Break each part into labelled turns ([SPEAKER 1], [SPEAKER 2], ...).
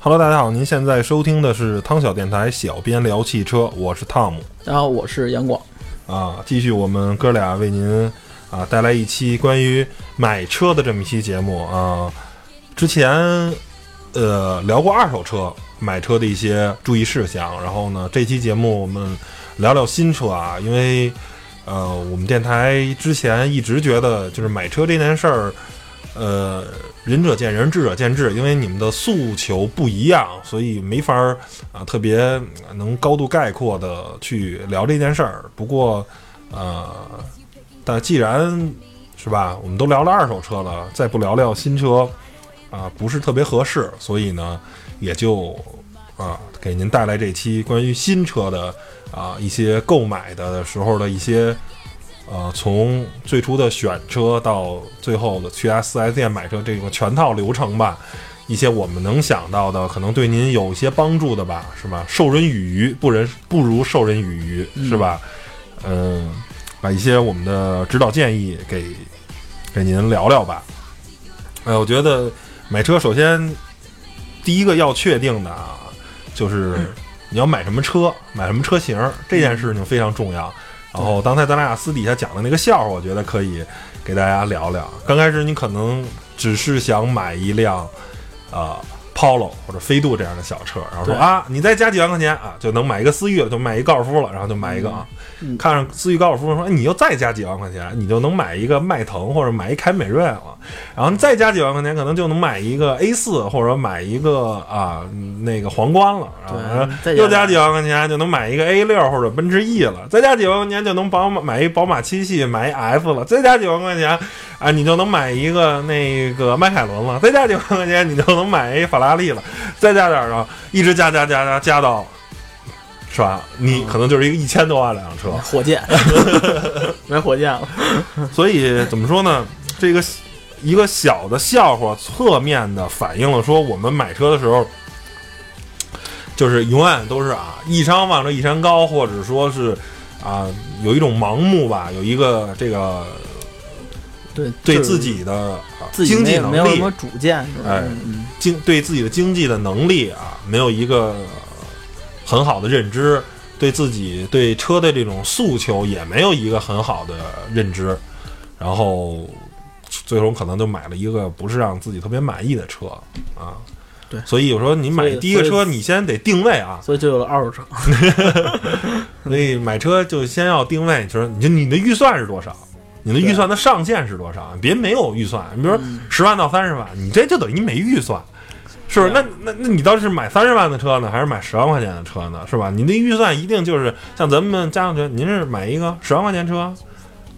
[SPEAKER 1] Hello，大家好，您现在收听的是汤小电台小编聊汽车，我是汤姆
[SPEAKER 2] 然后我是杨广，
[SPEAKER 1] 啊，继续我们哥俩为您啊带来一期关于买车的这么一期节目啊。之前呃聊过二手车买车的一些注意事项，然后呢，这期节目我们聊聊新车啊，因为呃我们电台之前一直觉得就是买车这件事儿。呃，仁者见仁，智者见智，因为你们的诉求不一样，所以没法儿啊特别能高度概括的去聊这件事儿。不过，呃，但既然是吧，我们都聊了二手车了，再不聊聊新车啊，不是特别合适，所以呢，也就啊给您带来这期关于新车的啊一些购买的时候的一些。呃，从最初的选车到最后的去 4S 店买车，这个全套流程吧，一些我们能想到的，可能对您有一些帮助的吧，是吧？授人以鱼，不人不如授人以渔，是吧？嗯，把一些我们的指导建议给给您聊聊吧。哎，我觉得买车首先第一个要确定的啊，就是你要买什么车，买什么车型，这件事情非常重要。然后刚才咱俩私底下讲的那个笑话，我觉得可以给大家聊聊。刚开始你可能只是想买一辆，啊，Polo 或者飞度这样的小车，然后说啊，你再加几万块钱啊，就能买一个思域了，就买一高尔夫了，然后就买一个啊。看上思域高尔夫，说你又再加几万块钱，你就能买一个迈腾或者买一凯美瑞了。然后你再加几万块钱，可能就能买一个 A 四或者买一个啊那个皇冠了。然后又加几万块钱就能买一个 A 六或者奔驰 E 了。再加几万块钱就能宝马买一宝马七系，买一 F 了。再加几万块钱啊，你就能买一个那个迈凯伦了。再加几万块钱，你就能买一法拉利了。再加点儿啊，一直加加加加加到。是吧？你可能就是一个一千多万辆车，
[SPEAKER 2] 火箭，买火箭了。
[SPEAKER 1] 所以怎么说呢？这个一个小的笑话，侧面的反映了说，我们买车的时候，就是永远都是啊，一山望着一山高，或者说是啊，有一种盲目吧，有一个这个
[SPEAKER 2] 对
[SPEAKER 1] 对自己的
[SPEAKER 2] 自
[SPEAKER 1] 经济能
[SPEAKER 2] 没有什么
[SPEAKER 1] 力，
[SPEAKER 2] 主见，
[SPEAKER 1] 哎
[SPEAKER 2] 嗯
[SPEAKER 1] 经对自己的经济的能力啊，没有一个很好的认知，对自己对车的这种诉求也没有一个很好的认知，然后最终可能就买了一个不是让自己特别满意的车啊。
[SPEAKER 2] 对
[SPEAKER 1] 所以有时候你买第一个车，你先得定位啊，
[SPEAKER 2] 所以就有了二手车。
[SPEAKER 1] 所以买车就先要定位，就是你就你的预算是多少，你的预算的上限是多少？别没有预算，你比如说
[SPEAKER 2] 嗯
[SPEAKER 1] 十万到三十万，你这就等于你没预算，是不是？那那那你到底是买三十万的车呢，还是买十万块钱的车呢？是吧？你那预算一定就是像咱们家长觉得，您是买一个十万块钱车，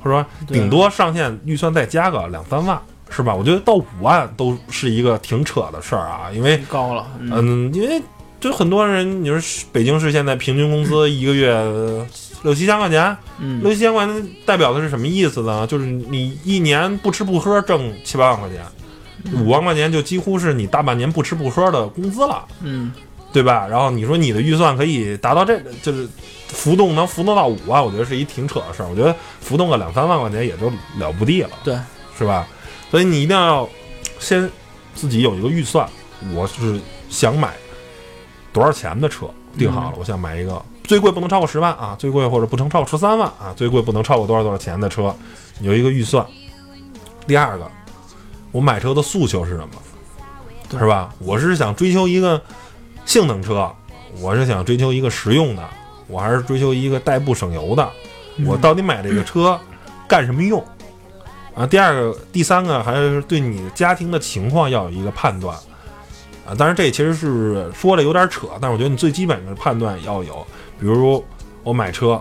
[SPEAKER 1] 或者说顶多上限预算再加个两三万，是吧？我觉得到五万都是一个挺扯的事儿啊，因为
[SPEAKER 2] 高了，嗯，
[SPEAKER 1] 嗯，因为就很多人，你说北京市现在平均工资一个月呃六七千块钱，
[SPEAKER 2] 嗯
[SPEAKER 1] 六七千块钱代表的是什么意思呢？就是你一年不吃不喝挣七八万块钱，五万块钱就几乎是你大半年不吃不喝的工资了，
[SPEAKER 2] 嗯，
[SPEAKER 1] 对吧？然后你说你的预算可以达到这个，就是浮动能浮动到五万，我觉得是一挺扯的事儿。我觉得浮动个两三万块钱也就了不地了，
[SPEAKER 2] 对，
[SPEAKER 1] 是吧？所以你一定要先自己有一个预算，我是想买多少钱的车，定好了，我想买一个最贵不能超过十万啊，最贵或者不能超过十三万啊，最贵不能超过多少多少钱的车，你有一个预算。第二个，我买车的诉求是什么？是吧？我是想追求一个性能车，我是想追求一个实用的，我还是追求一个代步省油的。我到底买这个车干什么用？啊，第二个、第三个还是对你家庭的情况要有一个判断。啊，当然这其实是说的有点扯，但是我觉得你最基本的判断要有。比如我买车，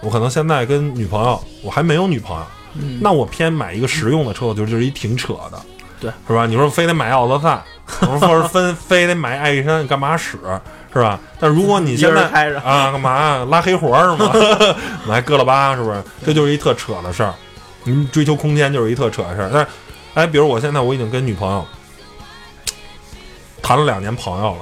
[SPEAKER 1] 我可能现在跟女朋友，我还没有女朋友，
[SPEAKER 2] 嗯
[SPEAKER 1] 那我偏买一个实用的车，我觉得就是一挺扯的，
[SPEAKER 2] 对，
[SPEAKER 1] 是吧？你说非得买奥德赛，或者分非得买艾力绅，干嘛使，是吧？但如果你现在
[SPEAKER 2] 开着，
[SPEAKER 1] 啊，干嘛拉黑活儿是吗？买哥了巴是不是？这就是一特扯的事儿。你追求空间就是一特扯的事儿。但是，哎，比如我现在我已经跟女朋友谈了两年朋友了，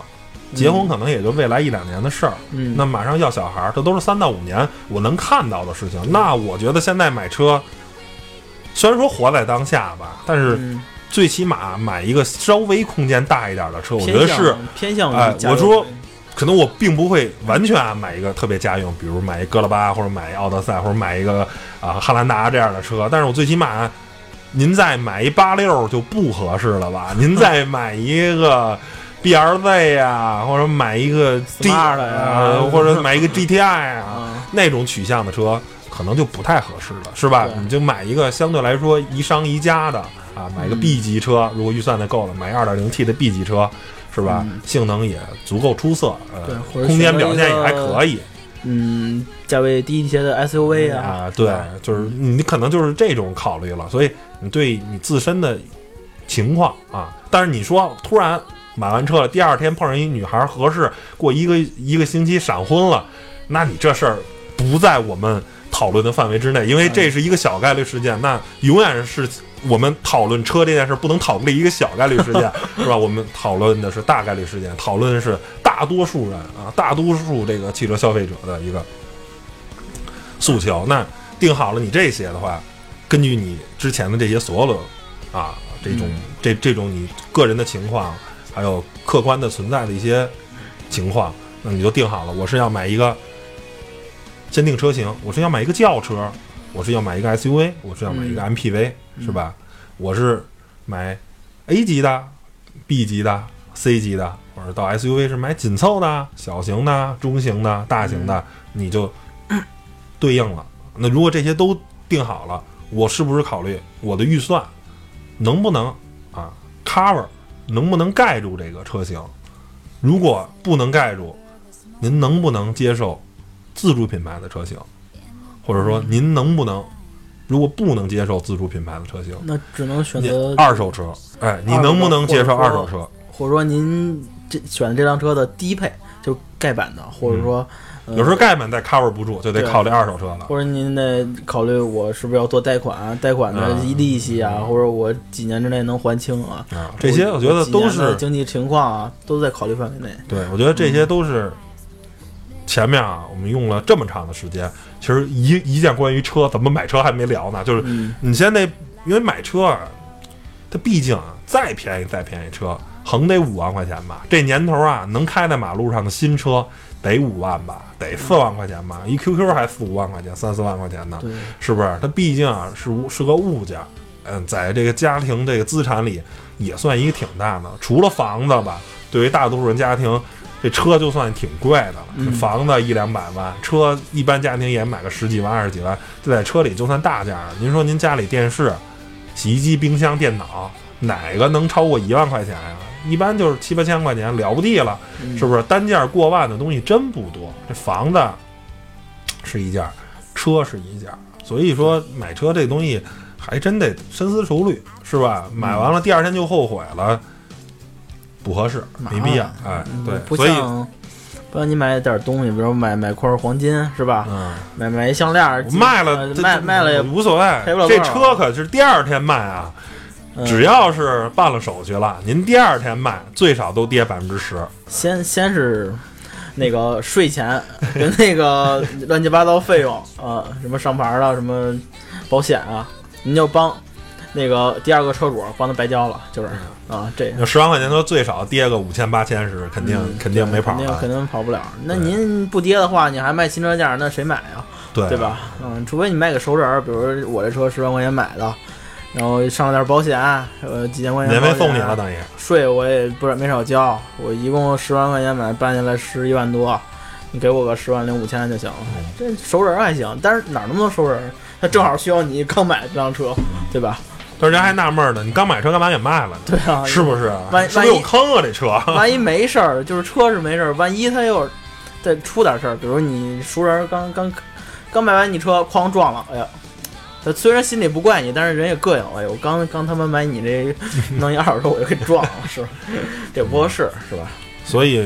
[SPEAKER 1] 结婚可能也就未来一两年的事儿。
[SPEAKER 2] 嗯，
[SPEAKER 1] 那马上要小孩儿，这都是三到五年我能看到的事情。那我觉得现在买车，虽然说活在当下吧，但是
[SPEAKER 2] 嗯。
[SPEAKER 1] 最起码买一个稍微空间大一点的车，我觉得是
[SPEAKER 2] 偏向于
[SPEAKER 1] 我说可能我并不会完全啊买一个特别家用，比如买一哥拉巴或者买一奥德赛或者买一个啊汉兰达这样的车，但是我最起码您再买一八六就不合适了吧？您再买一个 B R Z 呀，或者买一个 G
[SPEAKER 2] Smart 呀
[SPEAKER 1] 呃或者买一个 G T I 啊，
[SPEAKER 2] 啊，
[SPEAKER 1] 那种取向的车可能就不太合适了，是吧？你就买一个相对来说宜商宜家的啊，买个
[SPEAKER 2] 嗯
[SPEAKER 1] B 级车，如果预算的够了，买一 2.0T 的 B 级车，是吧？
[SPEAKER 2] 嗯
[SPEAKER 1] 性能也足够出色，呃，空间表现也还可以
[SPEAKER 2] 嗯，价位低一些的 SUV 啊，
[SPEAKER 1] 啊。对，就是你可能就是这种考虑了，所以你对你自身的情况啊，但是你说突然买完车了，第二天碰上一女孩合适，过一个一个星期闪婚了，那你这事儿不在我们讨论的范围之内，因为这是一个小概率事件，那永远是我们讨论车这件事不能讨论一个小概率事件，是吧？我们讨论的是大概率事件，讨论的是大多数人啊，大多数这个汽车消费者的一个诉求。那定好了你这些的话，根据你之前的这些所有的啊这种、
[SPEAKER 2] 嗯
[SPEAKER 1] 这这种你个人的情况，还有客观的存在的一些情况，那你就定好了，我是要买一个先定车型，我是要买一个轿车，我是要买一个 SUV，我是要买一个 MPV，、
[SPEAKER 2] 嗯
[SPEAKER 1] 是吧？我是买 A 级的、B 级的、C 级的，或者到 SUV 是买紧凑的、小型的、中型的、大型的，你就对应了。那如果这些都定好了，我是不是考虑我的预算能不能啊 cover，能不能盖住这个车型？如果不能盖住，您能不能接受自主品牌的车型？或者说您能不能，如果不能接受自主品牌的车型，
[SPEAKER 2] 那只能选择，
[SPEAKER 1] 二手车，哎，你能不能接受二手车？
[SPEAKER 2] 或者说您这选的这辆车的低配就是盖板的，或者说、
[SPEAKER 1] 有时候盖板再 cover 不住，就得考虑二手车了。
[SPEAKER 2] 或者您得考虑我是不是要做贷款，贷款的
[SPEAKER 1] 嗯
[SPEAKER 2] 利息啊，或者我几年之内能还清啊，
[SPEAKER 1] 啊，这些我觉得都是
[SPEAKER 2] 经济情况啊，都在考虑范围内。
[SPEAKER 1] 对，我觉得这些都是前面啊，我们用了这么长的时间，其实一一件关于车怎么买车还没聊呢，就是
[SPEAKER 2] 嗯，
[SPEAKER 1] 你先得，因为买车啊，它毕竟啊，再便宜再便宜车，横得五万块钱吧。这年头啊，能开在马路上的新车得五万吧，得四万块钱吧。一 QQ 还四五万块钱，三四万块钱呢，是不是？它毕竟啊是物是个物件，嗯，在这个家庭这个资产里也算一个挺大的。除了房子吧，对于大多数人家庭，这车就算挺贵的了。
[SPEAKER 2] 嗯
[SPEAKER 1] 房子一两百万，车一般家庭也买个十几万、二十几万，就在车里就算大件儿了。您说您家里电视、洗衣机、冰箱、电脑，哪个能超过一万块钱呀？一般就是七八千块钱，了不地了。
[SPEAKER 2] 嗯
[SPEAKER 1] 是不是单件过万的东西真不多？这房子是一件，车是一件，所以说买车这东西还真得深思熟虑，是吧？买完了第二天就后悔了，不合适，没必要。哎，对，
[SPEAKER 2] 不
[SPEAKER 1] 所以
[SPEAKER 2] 像不像你买点东西，比如买买块黄金是吧？
[SPEAKER 1] 嗯，
[SPEAKER 2] 买买一项链儿，
[SPEAKER 1] 卖了
[SPEAKER 2] 卖卖了也
[SPEAKER 1] 无所谓这车可是第二天卖啊。
[SPEAKER 2] 嗯
[SPEAKER 1] 只要是办了手续了，您第二天卖最少都跌百分之十。
[SPEAKER 2] 先先是那个税钱跟那个乱七八糟费用啊，什么上牌啊，什么保险啊，您就帮那个第二个车主帮他白交了，就是啊，这
[SPEAKER 1] 那十万块钱车最少跌个五千八千是肯定、
[SPEAKER 2] 嗯
[SPEAKER 1] 肯定没跑
[SPEAKER 2] 肯定肯定跑不了。那您不跌的话，你还卖新车价，那谁买啊？
[SPEAKER 1] 对
[SPEAKER 2] 对？吧？嗯，除非你卖给熟人，比如我这车十万块钱买的，然后上了点保险，呃，几千块钱
[SPEAKER 1] 免费送你了，等于。
[SPEAKER 2] 税我也不是没少交，我一共十万块钱买，办下来十一万多，你给我个十万零五千就行了。
[SPEAKER 1] 嗯
[SPEAKER 2] 这熟人儿还行，但是哪儿那么多熟人儿？他正好需要你刚买这辆车，对吧？
[SPEAKER 1] 但是人还纳闷呢，你刚买车干嘛给卖了呢？
[SPEAKER 2] 对啊，
[SPEAKER 1] 是不是？
[SPEAKER 2] 万
[SPEAKER 1] 是不是有坑啊？这车？
[SPEAKER 2] 万一没事儿，就是车是没事儿，万一他又再出点事儿，比如你熟人刚刚刚买完你车，哐撞了，哎呀。他虽然心里不怪你，但是人也膈应。哎呦，我刚刚他妈买你这 弄一二手车，我就给撞了，是吧？这不合适，是吧？
[SPEAKER 1] 所以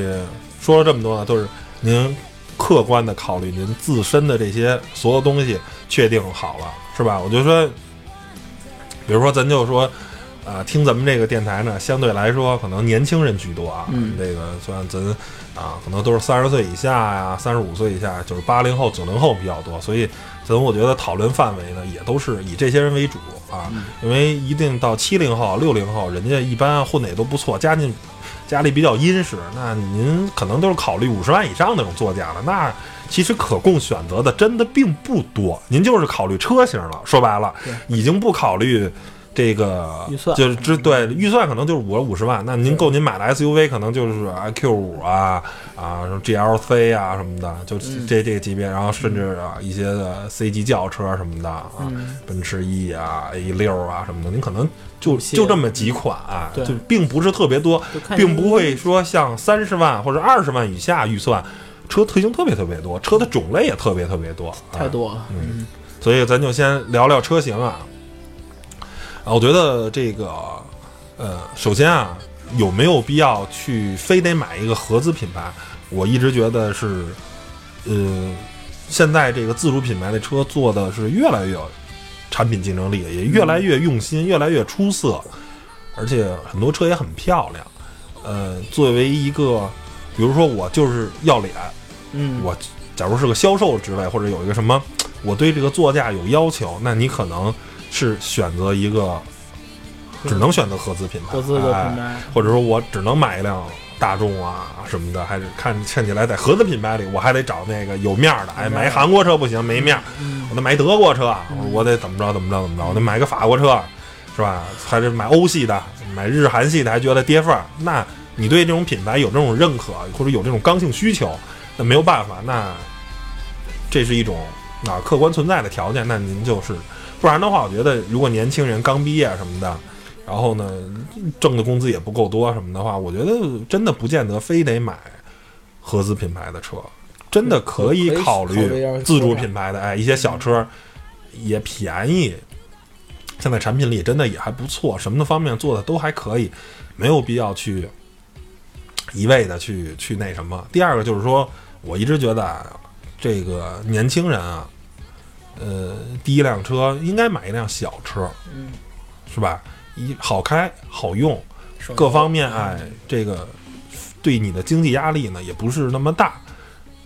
[SPEAKER 1] 说了这么多呢，都是您客观的考虑您自身的这些所有东西确定好了，是吧？我就说，比如说咱就说，啊，听咱们这个电台呢，相对来说可能年轻人居多啊。
[SPEAKER 2] 嗯
[SPEAKER 1] 这个算咱啊，可能都是三十岁以下呀、三十五岁以下，就是八零后、九零后比较多，所以咱我觉得讨论范围呢，也都是以这些人为主啊。
[SPEAKER 2] 嗯
[SPEAKER 1] 因为一定到七零后、六零后，人家一般混的也都不错，家境家里比较殷实，那您可能都是考虑五十万以上那种座驾了，那。其实可供选择的真的并不多，您就是考虑车型了。说白了，已经不考虑这个
[SPEAKER 2] 预算。
[SPEAKER 1] 就是只对预算可能就是五五十万，那您够您买的 SUV 可能就是啊 Q 五啊啊什么 GLC 啊什么的，就
[SPEAKER 2] 嗯。
[SPEAKER 1] 这这个级别，然后甚至啊一些的 C 级轿车什么的啊，
[SPEAKER 2] 嗯。
[SPEAKER 1] 奔驰 E 啊 A 六啊什么的，您可能就就这么几款、啊，就并不是特别多，并不会说像三十万或者二十万以下预算。车车型特别特别多，车的种类也特别特别多，啊
[SPEAKER 2] 太多了。
[SPEAKER 1] 嗯所以咱就先聊聊车型啊。啊，我觉得这个，呃，首先啊，有没有必要去非得买一个合资品牌？我一直觉得是，呃，现在这个自主品牌的车做的是越来越有产品竞争力，也越来越用心，越来越出色，而且很多车也很漂亮。呃，作为一个，比如说我就是要脸，
[SPEAKER 2] 嗯，
[SPEAKER 1] 我假如是个销售职位，或者有一个什么，我对这个座驾有要求，那你可能是选择一个，只能选择合资品牌，
[SPEAKER 2] 合资的
[SPEAKER 1] 哎
[SPEAKER 2] 品牌，
[SPEAKER 1] 或者说我只能买一辆大众啊什么的，还是看看起来在合资品牌里，我还得找那个有面儿的，哎，买韩国车不行，没面我得买德国车，
[SPEAKER 2] 嗯
[SPEAKER 1] 我得怎么着怎么着怎么着，我得买个法国车，是吧？还是买欧系的，买日韩系的，还觉得跌份儿。那你对这种品牌有这种认可，或者有这种刚性需求，那没有办法，那这是一种啊客观存在的条件。那您就是，不然的话，我觉得如果年轻人刚毕业什么的，然后呢挣的工资也不够多什么的话，我觉得真的不见得非得买合资品牌的车，真的可以考
[SPEAKER 2] 虑
[SPEAKER 1] 自主品牌的，哎，一些小车也便宜。现在产品力真的也还不错，什么的方面做的都还可以，没有必要去一味的去去那什么。第二个就是说，我一直觉得啊，这个年轻人啊，呃，第一辆车应该买一辆小车，
[SPEAKER 2] 嗯，
[SPEAKER 1] 是吧？一好开好用，各方面
[SPEAKER 2] 油
[SPEAKER 1] 哎，这个对你的经济压力呢也不是那么大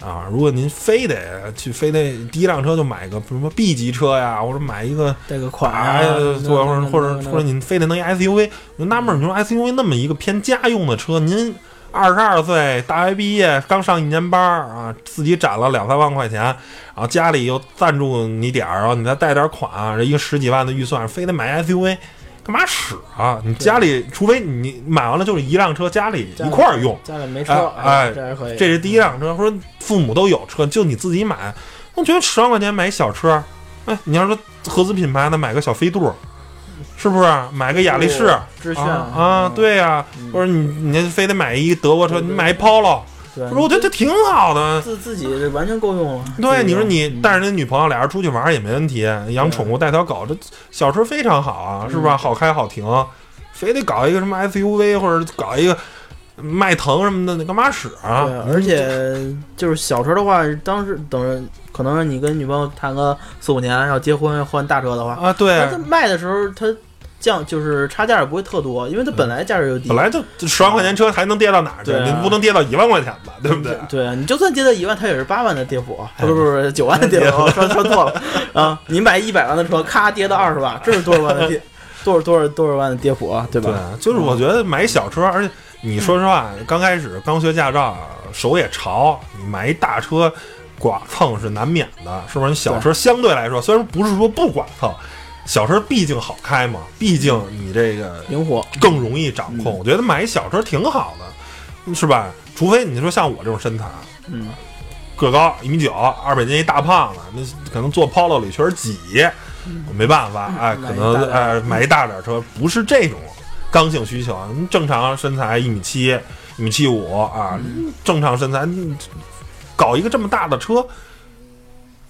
[SPEAKER 1] 啊。如果您非得去非得第一辆车就买个什么 B 级车呀，或者买一个
[SPEAKER 2] 这个款
[SPEAKER 1] 哎
[SPEAKER 2] 啊，
[SPEAKER 1] 或者或者或者您非得弄一 SUV，我纳闷儿，你说 SUV 那么一个偏家用的车，您二十二岁大学毕业刚上一年班儿啊，自己攒了两三万块钱，然后家里又赞助你点儿，然后你再贷点款，这一个十几万的预算，非得买 SUV。干嘛使啊？你家里除非你买完了就是一辆车，家里
[SPEAKER 2] 家里
[SPEAKER 1] 一块儿用，
[SPEAKER 2] 家里没车，
[SPEAKER 1] 哎哎
[SPEAKER 2] 这还可以。
[SPEAKER 1] 这是第一辆车。说父母都有车，就你自己买，我觉得十万块钱买一小车，哎，你要说合资品牌的买个小飞度，是不是？买个雅力士。
[SPEAKER 2] 致炫
[SPEAKER 1] 啊啊，，对呀、
[SPEAKER 2] 嗯。
[SPEAKER 1] 或者你你非得买一德国车，你买一 Polo，
[SPEAKER 2] 对，
[SPEAKER 1] 不是我觉得这挺好的。
[SPEAKER 2] 自自己这完全够用了。
[SPEAKER 1] 对，你说你
[SPEAKER 2] 嗯。
[SPEAKER 1] 带着你女朋友俩人出去玩也没问题，养宠物带条狗，这小车非常好啊，是不
[SPEAKER 2] 是？
[SPEAKER 1] 好开好停，非得搞一个什么 SUV 或者搞一个迈腾什么的，你干嘛使啊？
[SPEAKER 2] 对，而且就是小车的话，当时等着可能你跟女朋友谈个四五年，要结婚换大车的话，
[SPEAKER 1] 啊，对，
[SPEAKER 2] 它卖的时候它降就是差价也不会特多，因为它本来价格就低。
[SPEAKER 1] 本来就十万块钱车还能跌到哪儿去？你不能跌到一万块钱吧？对不对？
[SPEAKER 2] 对啊，你就算跌到一万，它也是八万的跌幅，不是不是九万的跌幅，说说错了啊！你买一百万的车，咔跌到二十万，这是多少万的跌，多少多少多少万的跌幅啊，对吧？
[SPEAKER 1] 对，就是我觉得买小车，而且你说实话，刚开始刚学驾照，手也潮，你买一大车剐蹭是难免的，是不是？你小车相对来说，虽然不是说不剐蹭，小车毕竟好开嘛，毕竟你这个
[SPEAKER 2] 灵活，
[SPEAKER 1] 更容易掌控。我觉得买一小车挺好的，是吧？除非你说像我这种身材，
[SPEAKER 2] 嗯，
[SPEAKER 1] 个高一米九，二百斤一大胖子，那可能坐 Polo 里确实挤，我没办法，哎，可能哎买一大点车，不是这种刚性需求，你正常身材一米七、一米七五啊，正常身材，你搞一个这么大的车，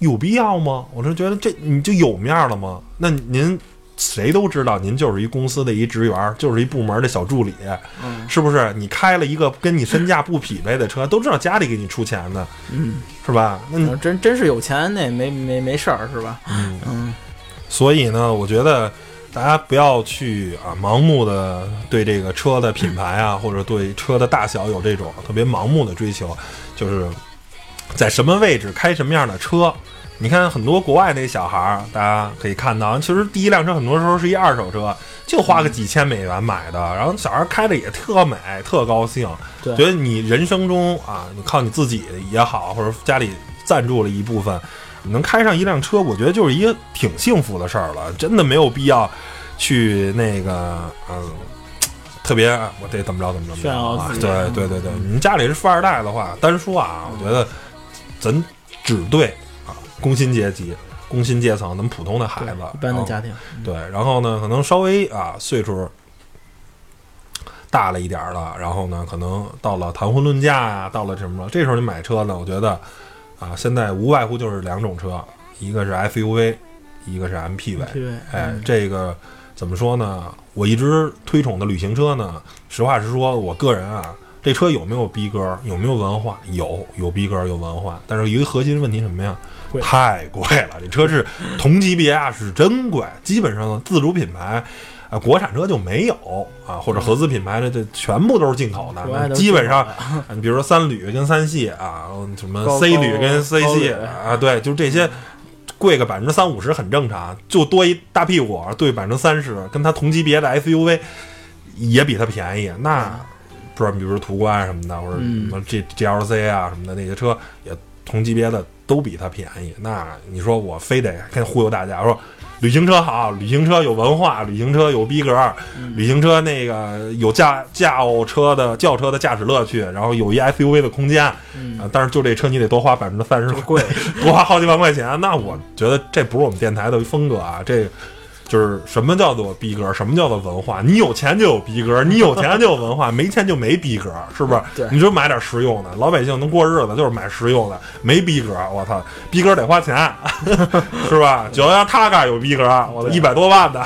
[SPEAKER 1] 有必要吗？我是觉得这你就有面儿了吗？那您谁都知道，您就是一公司的一职员，就是一部门的小助理，
[SPEAKER 2] 嗯
[SPEAKER 1] 是不是？你开了一个跟你身价不匹配的车，都知道家里给你出钱的，
[SPEAKER 2] 嗯，
[SPEAKER 1] 是吧？那你
[SPEAKER 2] 真真是有钱那也没没没事儿是吧？
[SPEAKER 1] 嗯，
[SPEAKER 2] 嗯
[SPEAKER 1] 所以呢，我觉得，大家不要去啊盲目的对这个车的品牌啊，或者对车的大小有这种特别盲目的追求，就是在什么位置开什么样的车。你看很多国外那小孩儿，大家可以看到，其实第一辆车很多时候是一二手车，就花个几千美元买的，然后小孩开的也特美，特高兴，觉得你人生中啊，你靠你自己也好，或者家里赞助了一部分，你能开上一辆车，我觉得就是一个挺幸福的事儿了，真的没有必要去那个嗯。特别，我得怎么着怎么着
[SPEAKER 2] 炫耀！自己
[SPEAKER 1] 对对对对，你们家里是富二代的话，单说啊，我觉得咱只对啊工薪阶级、工薪阶层，咱们普通的孩子，
[SPEAKER 2] 一般的家庭，
[SPEAKER 1] 对，然后呢，可能稍微啊岁数大了一点儿了，然后呢，可能到了谈婚论嫁呀、到了什么了，这时候你买车呢，我觉得啊，现在无外乎就是两种车，一个是 SUV，一个是 MPV。哎
[SPEAKER 2] 嗯，
[SPEAKER 1] 这个怎么说呢？我一直推崇的旅行车呢，实话实说，我个人啊，这车有没有逼格，有没有文化？有，有逼格，有文化。但是一个核心问题什么呀？
[SPEAKER 2] 贵
[SPEAKER 1] 太贵了，这车是同级别啊，是真贵。基本上自主品牌。啊，国产车就没有啊，或者合资品牌的这全部都是进口的，基本上你比如说三旅跟三系啊，什么 C
[SPEAKER 2] 高
[SPEAKER 1] 旅跟 C 系啊，对，就这些贵个百分之三五十很正常，就多一大屁股对百分之三十，跟它同级别的 SUV 也比它便宜。那不知道，比如说途观什么的，或者什
[SPEAKER 2] 嗯
[SPEAKER 1] 么 G GLC 啊什么的那些车，也同级别的都比它便宜。那你说我非得跟忽悠大家说？旅行车好，旅行车有文化，旅行车有逼格，
[SPEAKER 2] 嗯
[SPEAKER 1] 旅行车那个有驾轿车的轿车的驾驶乐趣，然后有一 SUV 的空间，但是就这车你得多花百分之三十，
[SPEAKER 2] 贵，
[SPEAKER 1] 多花好几万块钱，那我觉得这不是我们电台的风格啊，这就是什么叫做逼格，什么叫做文化？你有钱就有逼格，你有钱就有文化，没钱就没逼格，是不是？
[SPEAKER 2] 对
[SPEAKER 1] 你就买点实用的，老百姓能过日子就是买实用的，没逼格，我操，逼格得花钱，是吧？九幺幺他嘎有逼格，我操，一百多万的，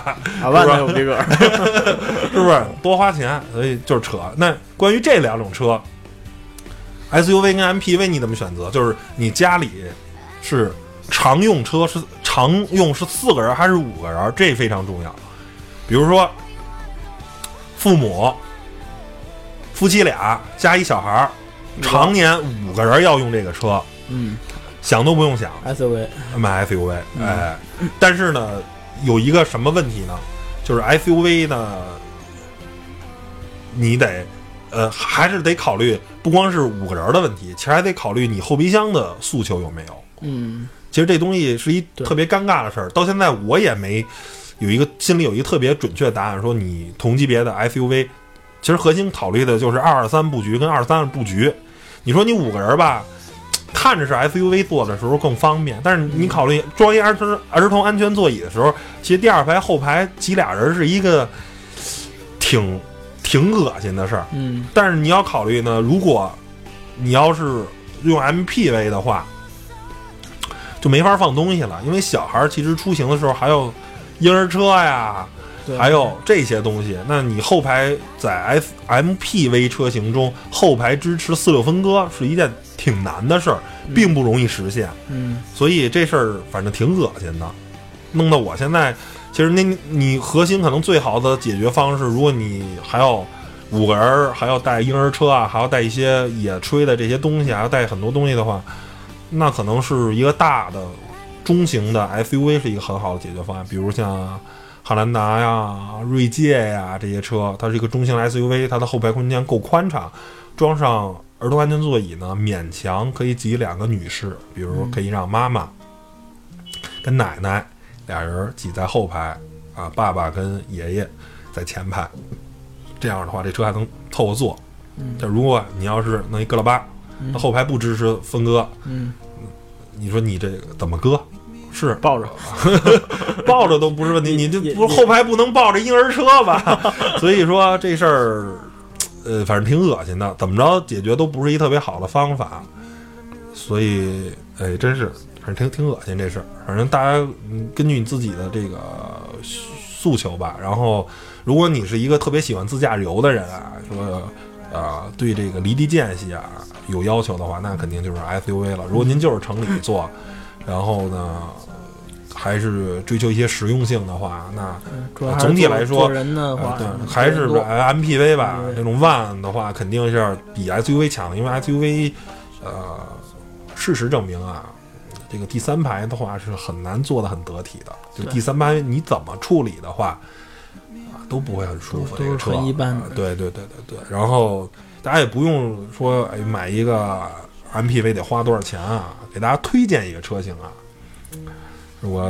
[SPEAKER 2] 二万的有逼格，
[SPEAKER 1] 是不是多花钱？所以就是扯。那关于这两种车，SUV 跟 MPV 你怎么选择？就是你家里是常用车是常用是四个人还是五个人？这非常重要。比如说父母夫妻俩加一小孩儿，常年五个人要用这个车，
[SPEAKER 2] 嗯
[SPEAKER 1] 想都不用想
[SPEAKER 2] ，，SUV，
[SPEAKER 1] 买 SUV，
[SPEAKER 2] 嗯
[SPEAKER 1] 哎，但是呢，有一个什么问题呢？就是 SUV 呢，你得，呃，还是得考虑不光是五个人的问题，其实还得考虑你后备箱的诉求有没有。
[SPEAKER 2] 嗯
[SPEAKER 1] 其实这东西是一特别尴尬的事儿，到现在我也没有一个心里有一个特别准确的答案，说你同级别的 SUV，其实核心考虑的就是二二三布局跟二三布局。你说你五个人吧，看着是 SUV 坐的时候更方便，但是你考虑装一儿童儿童安全座椅的时候，其实第二排后排挤俩人是一个挺挺恶心的事儿。
[SPEAKER 2] 嗯
[SPEAKER 1] 但是你要考虑呢，如果你要是用 MPV 的话，就没法放东西了，因为小孩儿其实出行的时候还有婴儿车呀，还有这些东西。那你后排在 F MPV 车型中后排支持四六分割是一件挺难的事儿，并不容易实现。
[SPEAKER 2] 嗯
[SPEAKER 1] 所以这事儿反正挺恶心的，弄得我现在其实那你核心可能最好的解决方式，如果你还要五个人儿，还要带婴儿车啊，还要带一些野炊的这些东西，还要带很多东西的话，那可能是一个大的中型的 SUV 是一个很好的解决方案，比如像。汉兰达呀、锐界呀这些车，它是一个中型 SUV，它的后排空间够宽敞，装上儿童安全座椅呢，勉强可以挤两个女士，比如可以让妈妈跟奶奶俩人挤在后排，啊，爸爸跟爷爷在前排，这样的话这车还能凑合坐。但如果你要是弄一个拉巴，它后排不支持分割，
[SPEAKER 2] 嗯，
[SPEAKER 1] 你说你这个怎么割？是
[SPEAKER 2] 抱着，
[SPEAKER 1] 抱着都不是问题，你这不是后排不能抱着婴儿车吧？所以说这事儿，呃，反正挺恶心的，怎么着解决都不是一特别好的方法。所以，哎，真是，反正挺挺恶心这事儿。反正大家嗯根据你自己的这个诉求吧。然后，如果你是一个特别喜欢自驾游的人啊，说啊、对这个离地间隙啊有要求的话，那肯定就是 SUV 了。如果您就是城里坐，然后呢，还是追求一些实用性的话，那总体来说
[SPEAKER 2] 人的话
[SPEAKER 1] 呃，对，还是
[SPEAKER 2] 多
[SPEAKER 1] MPV 吧
[SPEAKER 2] 对。
[SPEAKER 1] 这种 van 的话，肯定是比 SUV 强，因为 SUV，呃，事实证明啊，这个第三排的话是很难做的很得体的。就第三排你怎么处理的话，啊，都不会很舒服。
[SPEAKER 2] 都
[SPEAKER 1] 这个车
[SPEAKER 2] 都是很一般的
[SPEAKER 1] 啊对对对对对。然后大家也不用说，哎，买一个 MPV 得花多少钱啊？给大家推荐一个车型啊。我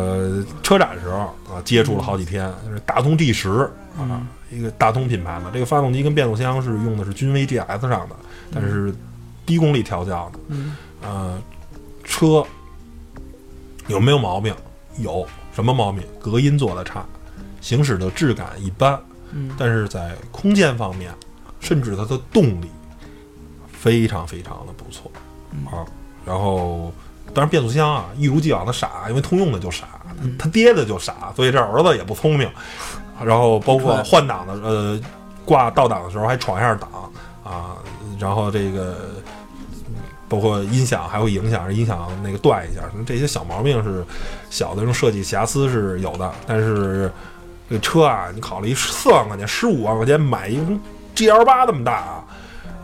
[SPEAKER 1] 车展的时候啊，接触了好几天，就是大通 G 十啊，
[SPEAKER 2] 嗯
[SPEAKER 1] 一个大通品牌嘛，这个发动机跟变速箱是用的是君威 GS 上的，但是低功率调教的。
[SPEAKER 2] 嗯
[SPEAKER 1] 呃，车有没有毛病？有什么毛病？隔音做的差，行驶的质感一般，
[SPEAKER 2] 嗯
[SPEAKER 1] 但是在空间方面，甚至它的动力非常非常的不错啊。然后，当然变速箱啊，一如既往的傻，因为通用的就傻，他爹的就傻，所以这儿子也不聪明。然后包括换挡的，呃，挂倒档的时候还闯一下档啊，然后这个包括音响还会影响，音响那个断一下，这些小毛病是小的这种设计瑕疵是有的，但是这车啊，你考虑四万块钱、十五万块钱买一个 GL 八这么大啊，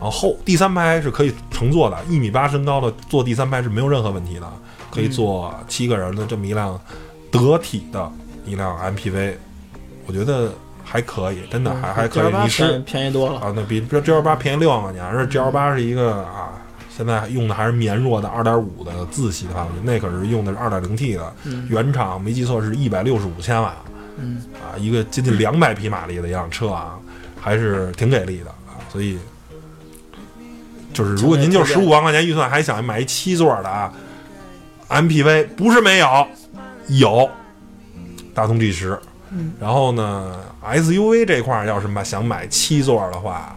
[SPEAKER 1] 然后后第三排是可以乘坐的，一米八身高的坐第三排是没有任何问题的，可以坐七个人的这么一辆得体的一辆 MPV，我觉得还可以，真的还还可以。
[SPEAKER 2] 八
[SPEAKER 1] 你是
[SPEAKER 2] 便宜多了，
[SPEAKER 1] 啊，那比比 G L 八便宜六万块钱，而且 G L 八是一个啊，现在用的还是绵弱的二点五的自吸的发动机，那可是用的是二点零 T 的，
[SPEAKER 2] 嗯。
[SPEAKER 1] 原厂没记错是一百六十五千瓦
[SPEAKER 2] 嗯
[SPEAKER 1] 啊，一个接近两百匹马力的一辆车啊，还是挺给力的啊，所以就是如果您就是十五万块钱预算还想买一七座的啊，MPV 不是没有，有大通 G 十。
[SPEAKER 2] 嗯
[SPEAKER 1] 然后呢，SUV 这块儿要是买想买七座的话，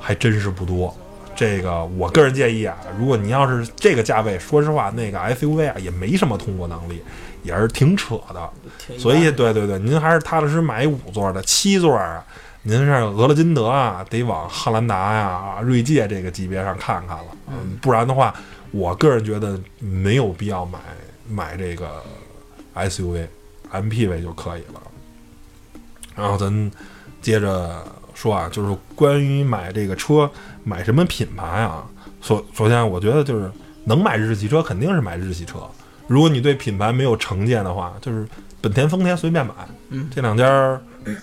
[SPEAKER 1] 还真是不多。这个我个人建议啊，如果您要是这个价位，说实话，那个 SUV 啊也没什么通过能力，也是挺扯的。所以，对对对，您还是踏踏实实买一五座的，七座啊，您是俄勒金德啊，得往汉兰达呀、锐界这个级别上看看了。嗯，不然的话，我个人觉得没有必要买买这个 SUV、MPV 就可以了。然后咱接着说啊，就是关于买这个车，买什么品牌啊？首首先，我觉得就是能买日系车，肯定是买日系车。如果你对品牌没有成见的话，就是本田、丰田随便买。
[SPEAKER 2] 嗯
[SPEAKER 1] 这两家儿，呃，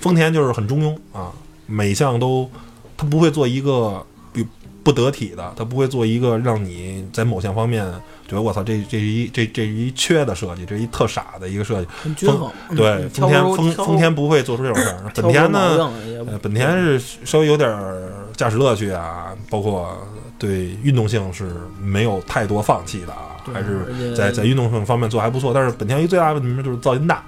[SPEAKER 1] 丰田就是很中庸啊，每项都，它不会做一个不不得体的，它不会做一个让你在某项方面觉得我操，这这是一这这是一缺的设计，这是一特傻的一个设计。
[SPEAKER 2] 很均衡。嗯
[SPEAKER 1] 对，丰田丰丰田不会做出这种事儿。本田呢，呃，本田是稍微有点儿驾驶乐趣啊，包括对运动性是没有太多放弃的啊，还是在在运动性方面做还不错。但是本田一最大的问题就是噪音大，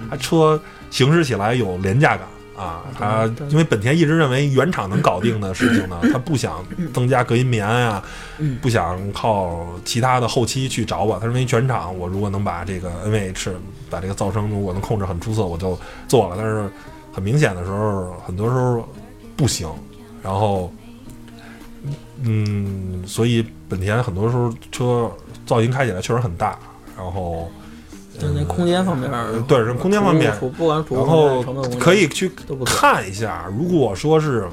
[SPEAKER 2] 嗯
[SPEAKER 1] 它车行驶起来有廉价感。啊，它因为本田一直认为原厂能搞定的事情呢，它不想增加隔音棉呀、
[SPEAKER 2] 嗯
[SPEAKER 1] 不想靠其他的后期去找我。他认为全厂我如果能把这个 NVH 把这个噪声如果能控制很出色，我就做了。但是很明显的时候，很多时候不行。然后，嗯，所以本田很多时候车噪音开起来确实很大。然后，
[SPEAKER 2] 就那空间方面
[SPEAKER 1] 对，是空间方面然后可以去。看一下，如果说是，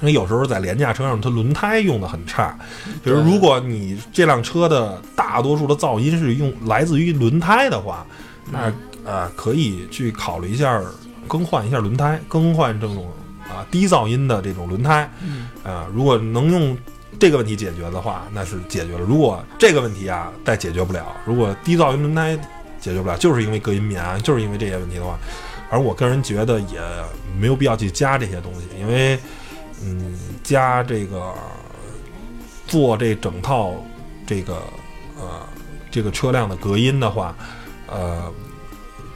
[SPEAKER 1] 因为有时候在廉价车上，它轮胎用的很差。比如，如果你这辆车的大多数的噪音是用来自于轮胎的话，那呃可以去考虑一下更换一下轮胎，更换这种啊低噪音的这种轮胎。
[SPEAKER 2] 嗯
[SPEAKER 1] 啊，如果能用这个问题解决的话，那是解决了。如果这个问题啊再解决不了，如果低噪音轮胎解决不了，就是因为隔音棉，就是因为这些问题的话，而我个人觉得也没有必要去加这些东西，因为嗯，加这个做这整套这个呃这个车辆的隔音的话，呃。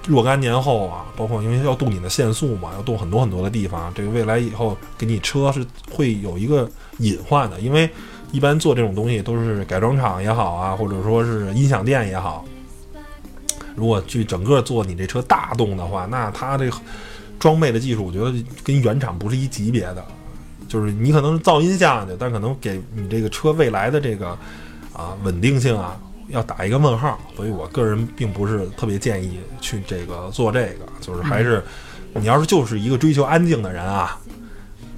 [SPEAKER 1] 若干年后啊，包括因为要动你的限速嘛，要动很多很多的地方，这个未来以后给你车是会有一个隐患的，因为一般做这种东西都是改装厂也好啊，或者说是音响店也好，如果去整个做你这车大动的话，那它这装备的技术，我觉得跟原厂不是一级别的。就是你可能是噪音下去，但可能给你这个车未来的这个啊稳定性啊，要打一个问号，所以我个人并不是特别建议去这个做这个，就是还是你要是就是一个追求安静的人啊。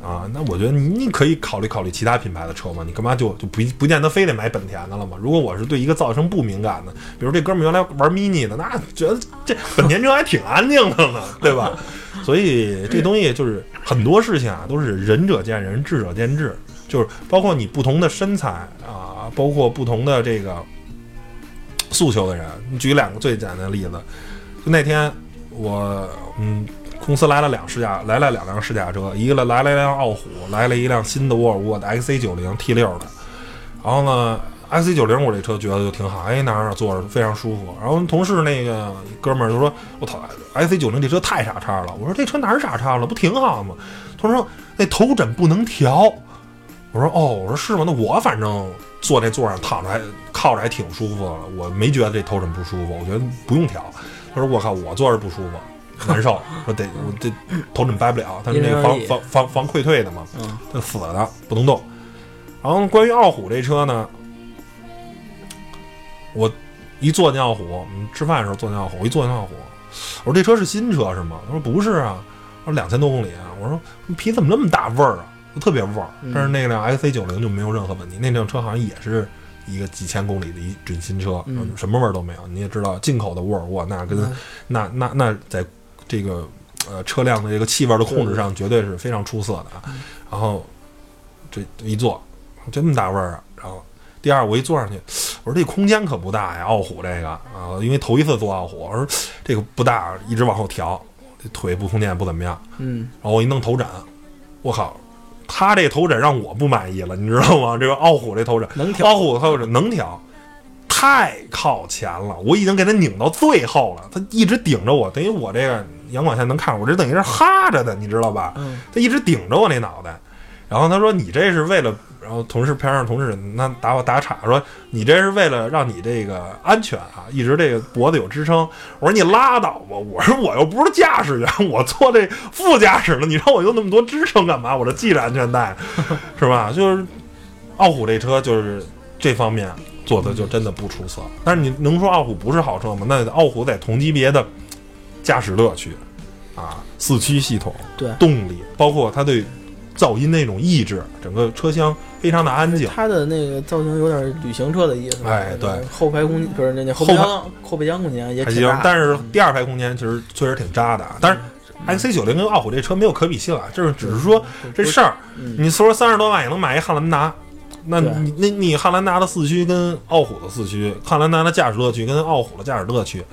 [SPEAKER 1] 啊，那我觉得你你可以考虑考虑其他品牌的车嘛，你干嘛就就不不见得非得买本田的了嘛？如果我是对一个噪声不敏感的，比如这哥们儿原来玩 mini 的，那觉得这本田车还挺安静的呢，对吧？所以这东西就是很多事情啊，都是仁者见仁，智者见智，就是包括你不同的身材啊，包括不同的这个诉求的人。你举两个最简单的例子，就那天我嗯。公司来了两试驾，来了两辆试驾车，一个来了一辆傲虎，来了一辆新的沃尔沃的 XC 九零 T 六的。然后呢，XC 九零我这车觉得就挺好，哎，哪哪坐着非常舒服。然后同事那个哥们儿就说：“我操，XC 九零这车太傻叉了。”我说：“这车哪儿傻叉了？不挺好吗？”他说：“那头枕不能调。”我说：“哦，我说是吗？那我反正坐那座上躺着还靠着还挺舒服的，我没觉得这头枕不舒服，我觉得不用调。”他说：“我靠，我坐着不舒服。”难受，说得我这头枕掰不了，他是那个防防防防溃退的嘛，它死了的不能动。然后关于傲虎这车呢，我一坐进傲虎，我们吃饭的时候坐进傲虎，我一坐进傲虎，我说这车是新车是吗？他说不是啊，我说两千多公里啊，我说皮怎么那么大味儿啊，特别味儿。但是那辆 X C 九零就没有任何问题，那辆车好像也是。一个几千公里的一准新车，什么味儿都没有。你也知道，进口的沃尔沃那跟那那那在这个呃车辆的这个气味的控制上，绝对是非常出色的啊。然后这一坐，这么大味儿啊。然后第二，我一坐上去，我说这空间可不大呀，傲虎这个啊，因为头一次坐傲虎，我说这个不大，一直往后调，这腿部空间也不怎么样。
[SPEAKER 2] 嗯。
[SPEAKER 1] 然后我一弄头枕，我靠！他这头枕让我不满意了，你知道吗？这个傲虎这头枕
[SPEAKER 2] 能调，
[SPEAKER 1] 傲虎的头枕能调，太靠前了，我已经给他拧到最后了，他一直顶着我，等于我这个阳光下能看，我这等于是哈着的，你知道吧？
[SPEAKER 2] 嗯，
[SPEAKER 1] 他一直顶着我那脑袋，然后他说你这是为了。然后同事边上同事那打我打岔说你这是为了让你这个安全啊，一直这个脖子有支撑。我说你拉倒吧，我说我又不是驾驶员，我坐这副驾驶呢，你让我用那么多支撑干嘛？我这系着安全带是吧？就是傲虎这车就是这方面做的就真的不出色。但是你能说傲虎不是好车吗？那傲虎在同级别的驾驶乐趣啊，四驱系统，
[SPEAKER 2] 对
[SPEAKER 1] 动力，包括它对。噪音那种抑制，整个车厢非常的安静。
[SPEAKER 2] 它的那个造型有点旅行车的意思。
[SPEAKER 1] 哎，对，
[SPEAKER 2] 后排空不是那那后备箱后备箱空间也挺大，
[SPEAKER 1] 但是第二排空间其实确实挺渣的。但是 X C 九零跟傲虎这车没有可比性啊，就是只是说这事儿，你说三十多万也能买一汉兰达，那你那你汉兰达的四驱跟傲虎的四驱，汉兰达的驾驶乐趣跟傲虎的驾驶乐趣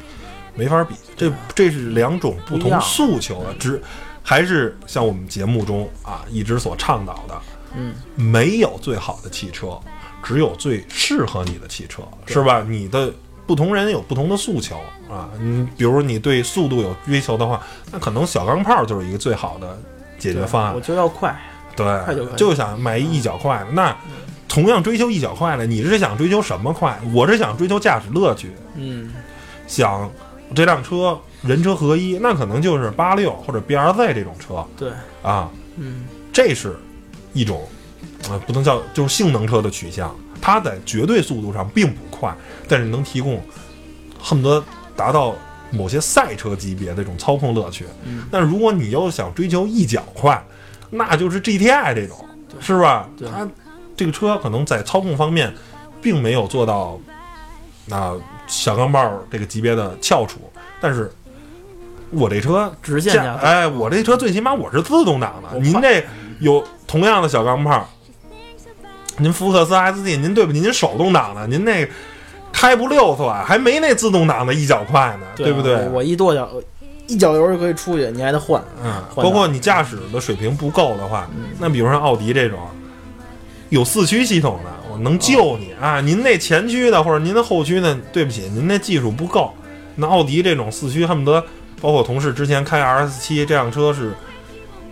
[SPEAKER 1] 没法比，这这是两种不同诉求啊，只。还是像我们节目中啊一直所倡导的，
[SPEAKER 2] 嗯，
[SPEAKER 1] 没有最好的汽车，只有最适合你的汽车，是吧？你的不同人有不同的诉求啊，你比如你对速度有追求的话，那可能小钢炮就是一个最好的解决方案。
[SPEAKER 2] 我就要快，
[SPEAKER 1] 对，
[SPEAKER 2] 快就
[SPEAKER 1] 就想买一脚快的。那同样追求一脚快的，你是想追求什么快？我是想追求驾驶乐趣，
[SPEAKER 2] 嗯，
[SPEAKER 1] 想这辆车。人车合一，那可能就是八六或者 B R Z 这种车。
[SPEAKER 2] 对
[SPEAKER 1] 啊，
[SPEAKER 2] 嗯，
[SPEAKER 1] 这是一种啊，不能叫就是性能车的取向。它在绝对速度上并不快，但是能提供恨不得达到某些赛车级别的这种操控乐趣。
[SPEAKER 2] 嗯，
[SPEAKER 1] 但如果你要想追求一脚快，那就是 G T I 这种，是吧？它这个车可能在操控方面并没有做到那小钢炮这个级别的翘楚，但是。我这车
[SPEAKER 2] 直线
[SPEAKER 1] 哎，我这车最起码我是自动挡的。您这有同样的小钢炮，您福克斯 S D，您对不起，您手动挡的，您那开不溜索，还没那自动挡的一脚快呢，
[SPEAKER 2] 对
[SPEAKER 1] 不对？
[SPEAKER 2] 我一跺脚，一脚油就可以出去，你还得换。
[SPEAKER 1] 嗯，包括你驾驶的水平不够的话，那比如说奥迪这种有四驱系统的，我能救你啊。您那前驱的或者您的后驱的，对不起，您那技术不够。那奥迪这种四驱恨不得。包括同事之前开 R S 七这辆车是，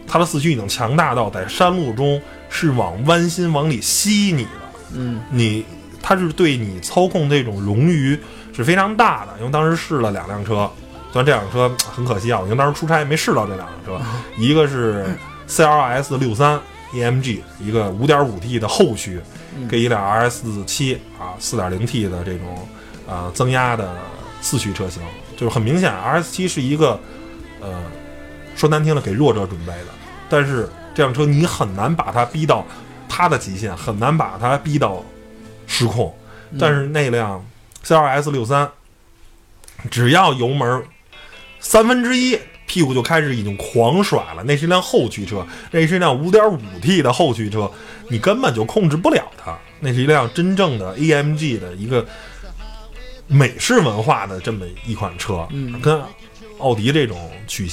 [SPEAKER 1] 它的四驱已经强大到在山路中是往弯心往里吸你的，
[SPEAKER 2] 嗯，
[SPEAKER 1] 你它是对你操控这种冗余是非常大的。因为当时试了两辆车，虽然这辆车很可惜啊，我因为当时出差没试到这两辆车，一个是 C L S 六三 E M G，一个五点五 T 的后驱，跟一辆 R S 七啊四点零 T 的这种啊、增压的四驱车型，就是很明显，RS 七是一个呃说难听了给弱者准备的，但是这辆车你很难把它逼到它的极限，很难把它逼到失控。但是那辆 CLS 六三，只要油门三分之一，屁股就开始已经狂甩了。那是一辆后驱车，那是一辆五点五 T 的后驱车，你根本就控制不了它。那是一辆真正的 AMG 的一个美式文化的这么一款车，
[SPEAKER 2] 嗯
[SPEAKER 1] 跟奥迪这种取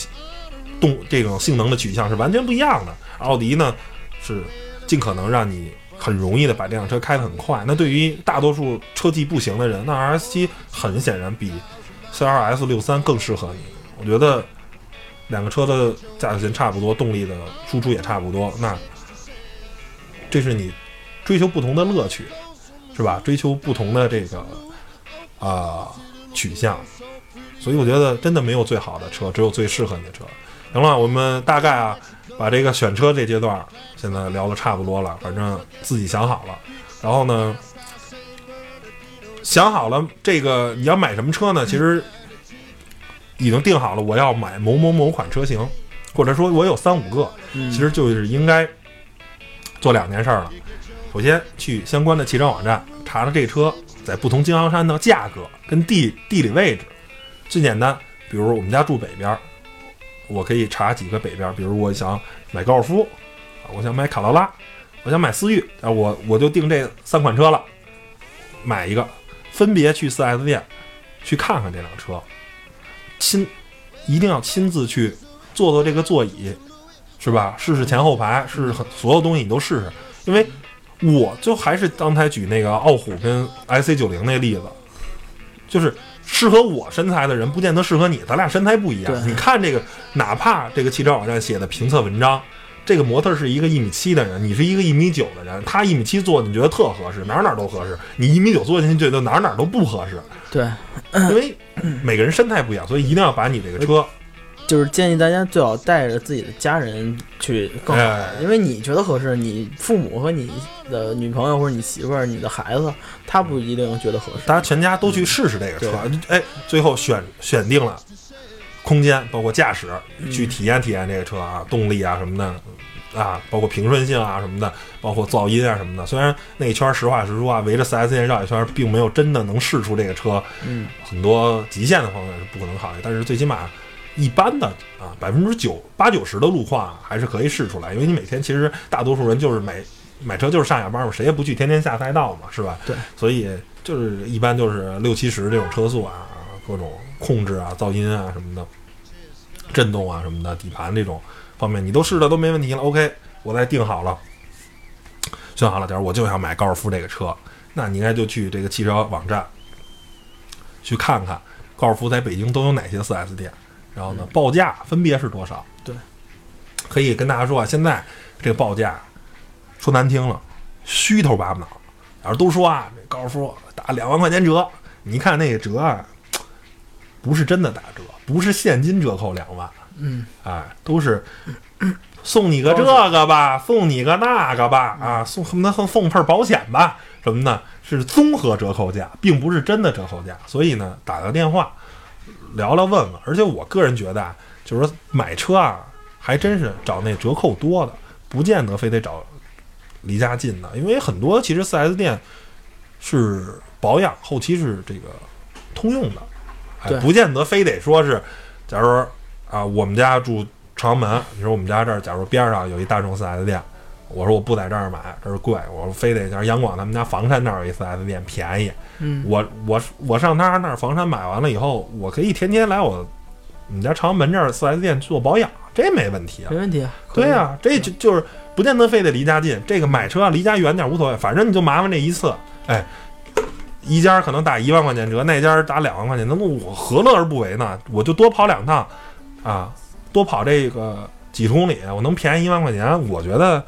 [SPEAKER 1] 动这种性能的取向是完全不一样的。奥迪呢是尽可能让你很容易的把这辆车开得很快。那对于大多数车技不行的人，那 RS 七很显然比 CLS 六三更适合你。我觉得两个车的驾驶性差不多，动力的输出也差不多，那这是你追求不同的乐趣，是吧？追求不同的这个啊、取向，所以我觉得真的没有最好的车，只有最适合你的车。行了，我们大概啊把这个选车这阶段现在聊的差不多了，反正自己想好了，然后呢，想好了这个你要买什么车呢？其实已经定好了，我要买某某某款车型，或者说我有三五个，
[SPEAKER 2] 嗯
[SPEAKER 1] 其实就是应该做两件事儿了。首先去相关的汽车网站查查这车在不同经销商的价格跟地地理位置。最简单，比如我们家住北边，我可以查几个北边，比如我想买高尔夫，啊，我想买卡罗拉，我想买思域，啊，我我就定这三款车了，买一个，分别去 4S 店去看看这辆车，亲一定要亲自去坐坐这个座椅，是吧？试试前后排，试试很所有东西你都试试，因为我就还是刚才举那个傲虎跟 IC 九零那例子，就是适合我身材的人不见得适合你，咱俩身材不一样。你看这个，哪怕这个汽车网站写的评测文章。这个模特是一个一米七的人，你是一个一米九的人，他一米七坐你觉得特合适，哪哪都合适；你一米九坐进去觉得哪哪都不合适，
[SPEAKER 2] 对，
[SPEAKER 1] 因为每个人身材不一样，所以一定要把你这个车
[SPEAKER 2] 就是建议大家最好带着自己的家人去更好，
[SPEAKER 1] 哎。
[SPEAKER 2] 因为你觉得合适，你父母和你的女朋友或者你媳妇儿、你的孩子，他不一定觉得合适。
[SPEAKER 1] 大家全家都去试试这个车，哎，最后选选定了空间，包括驾驶，去体验体验这个车啊，动力啊什么的啊，包括平顺性啊什么的，包括噪音啊什么的。虽然那一圈实话实说啊，围着四 S 店绕一圈，并没有真的能试出这个车
[SPEAKER 2] 嗯，
[SPEAKER 1] 很多极限的方面是不可能考虑，但是最起码一般的啊，百分之九八九十的路况啊还是可以试出来，因为你每天其实大多数人就是买买车就是上下班嘛，谁也不去天天下赛道嘛，是吧？
[SPEAKER 2] 对，
[SPEAKER 1] 所以就是一般就是六七十这种车速啊，各种控制啊、噪音啊什么的，震动啊什么的，底盘这种方面你都试的都没问题了，OK，我再定好了，选好了点儿，我就想买高尔夫这个车，那你应该就去这个汽车网站去看看高尔夫在北京都有哪些 4S 店，然后呢，报价分别是多少？
[SPEAKER 2] 对，
[SPEAKER 1] 可以跟大家说啊，现在这个报价说难听了，虚头巴脑。要是都说啊，这高尔夫打两万块钱折，你看那个折啊，不是真的打折，不是现金折扣两万，
[SPEAKER 2] 嗯，
[SPEAKER 1] 哎，都是送你个这个吧，送你个那个吧，啊，送恨不得送送份保险吧，什么呢，是综合折扣价，并不是真的折扣价。所以呢，打个电话聊聊问问。而且我个人觉得啊，就是说买车啊，还真是找那折扣多的，不见得非得找离家近的，因为很多其实 4S 店是保养后期是这个通用的，哎，不见得非得说是，假如啊，我们家住朝阳门，你说我们家这儿，假如边上有一大众 4S 店，我说我不在这儿买，这儿贵，我说非得像杨广他们家房山那儿有一 4S 店便宜，
[SPEAKER 2] 嗯，
[SPEAKER 1] 我我我上他那儿房山买完了以后，我可以天天来我我们家朝阳门这儿四 S 店做保养，这没问题啊
[SPEAKER 2] 没。问题。可以
[SPEAKER 1] 对，啊，这就就是不见得非得离家近，这个买车啊离家远点无所谓，反正你就麻烦这一次，哎，一家可能打一万块钱折，那家打两万块钱，那么我何乐而不为呢？我就多跑两趟，啊，多跑这个几十公里，我能便宜一万块钱，我觉得。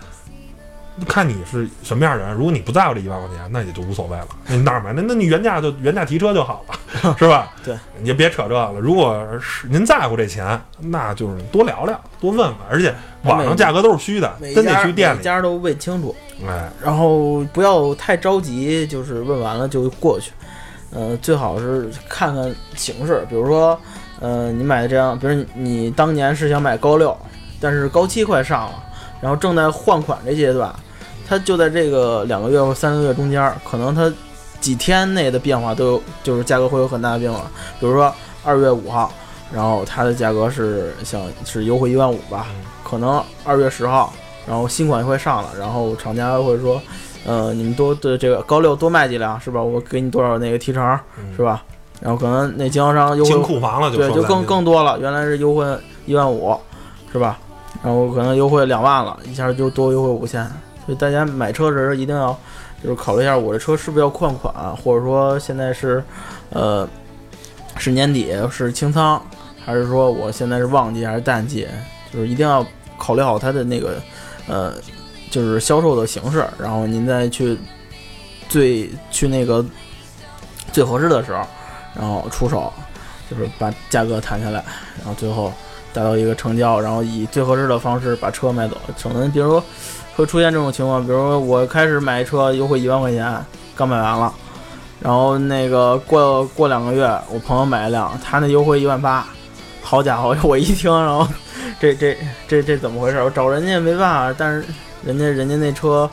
[SPEAKER 1] 看你是什么样的人，如果你不在乎这一万块钱，那也就无所谓了。那你哪儿买？那那你原价就原价提车就好了，是吧？
[SPEAKER 2] 对，
[SPEAKER 1] 你就别扯这个了。如果是您在乎这钱，那就是多聊聊，多问问。而且网上价格都是虚的，真得去店里。
[SPEAKER 2] 每家都问清楚，
[SPEAKER 1] 哎，
[SPEAKER 2] 然后不要太着急，就是问完了就过去。呃，最好是看看形式，比如说，呃，你买的这样，比如你你当年是想买高六，但是高七快上了，然后正在换款这阶段，它就在这个两个月或三个月中间儿，可能它几天内的变化都有，就是价格会有很大的变化。比如说二月五号，然后它的价格是想是优惠一万五吧，可能二月十号，然后新款会上了，然后厂家会说，呃，你们多对这个高六多卖几辆是吧？我给你多少那个提成是吧？然后可能那经销商优惠
[SPEAKER 1] 库房了就
[SPEAKER 2] 对，就更更多了。原来是优惠一万五，是吧？然后可能优惠两万了，一下就多优惠五千。所以大家买车的时候一定要就是考虑一下，我这车是不是要换款，或者说现在是呃是年底是清仓，还是说我现在是旺季还是淡季，就是一定要考虑好它的那个呃就是销售的形式，然后您再去最去那个最合适的时候，然后出手，就是把价格谈下来，然后最后达到一个成交，然后以最合适的方式把车卖走，省得比如说会出现这种情况，比如说我开始买车优惠一万块钱，刚买完了，然后那个过过两个月，我朋友买一辆，他那优惠一万八，好家伙，我一听，然后这这这这怎么回事？我找人家也没办法，但是人家人家那车，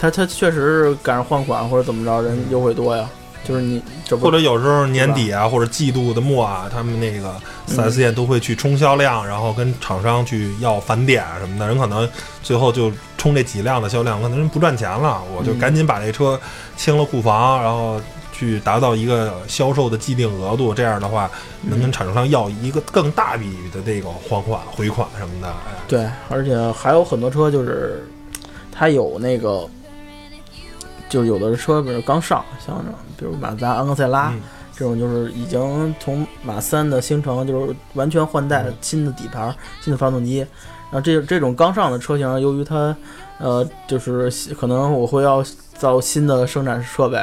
[SPEAKER 2] 他他确实是赶上换款或者怎么着，人优惠多呀，就是你
[SPEAKER 1] 或者有时候年底啊，或者季度的末啊，他们那个四 S 店都会去冲销量，然后跟厂商去要返点啊什么的。人可能最后就冲这几辆的销量，可能人不赚钱了，我就
[SPEAKER 2] 嗯
[SPEAKER 1] 赶紧把这车清了库房，然后去达到一个销售的既定额度。这样的话，能跟厂商要一个更大笔的这个还款、回款什么的。哎，
[SPEAKER 2] 对，而且还有很多车就是它有那个，就是有的车比如刚上，像比如马自达昂克赛拉、
[SPEAKER 1] 嗯
[SPEAKER 2] 这种，就是已经从马三的星城就是完全换代
[SPEAKER 1] 嗯
[SPEAKER 2] 新的底盘、新的发动机。然后这这种刚上的车型，由于它呃就是可能我会要造新的生产设备，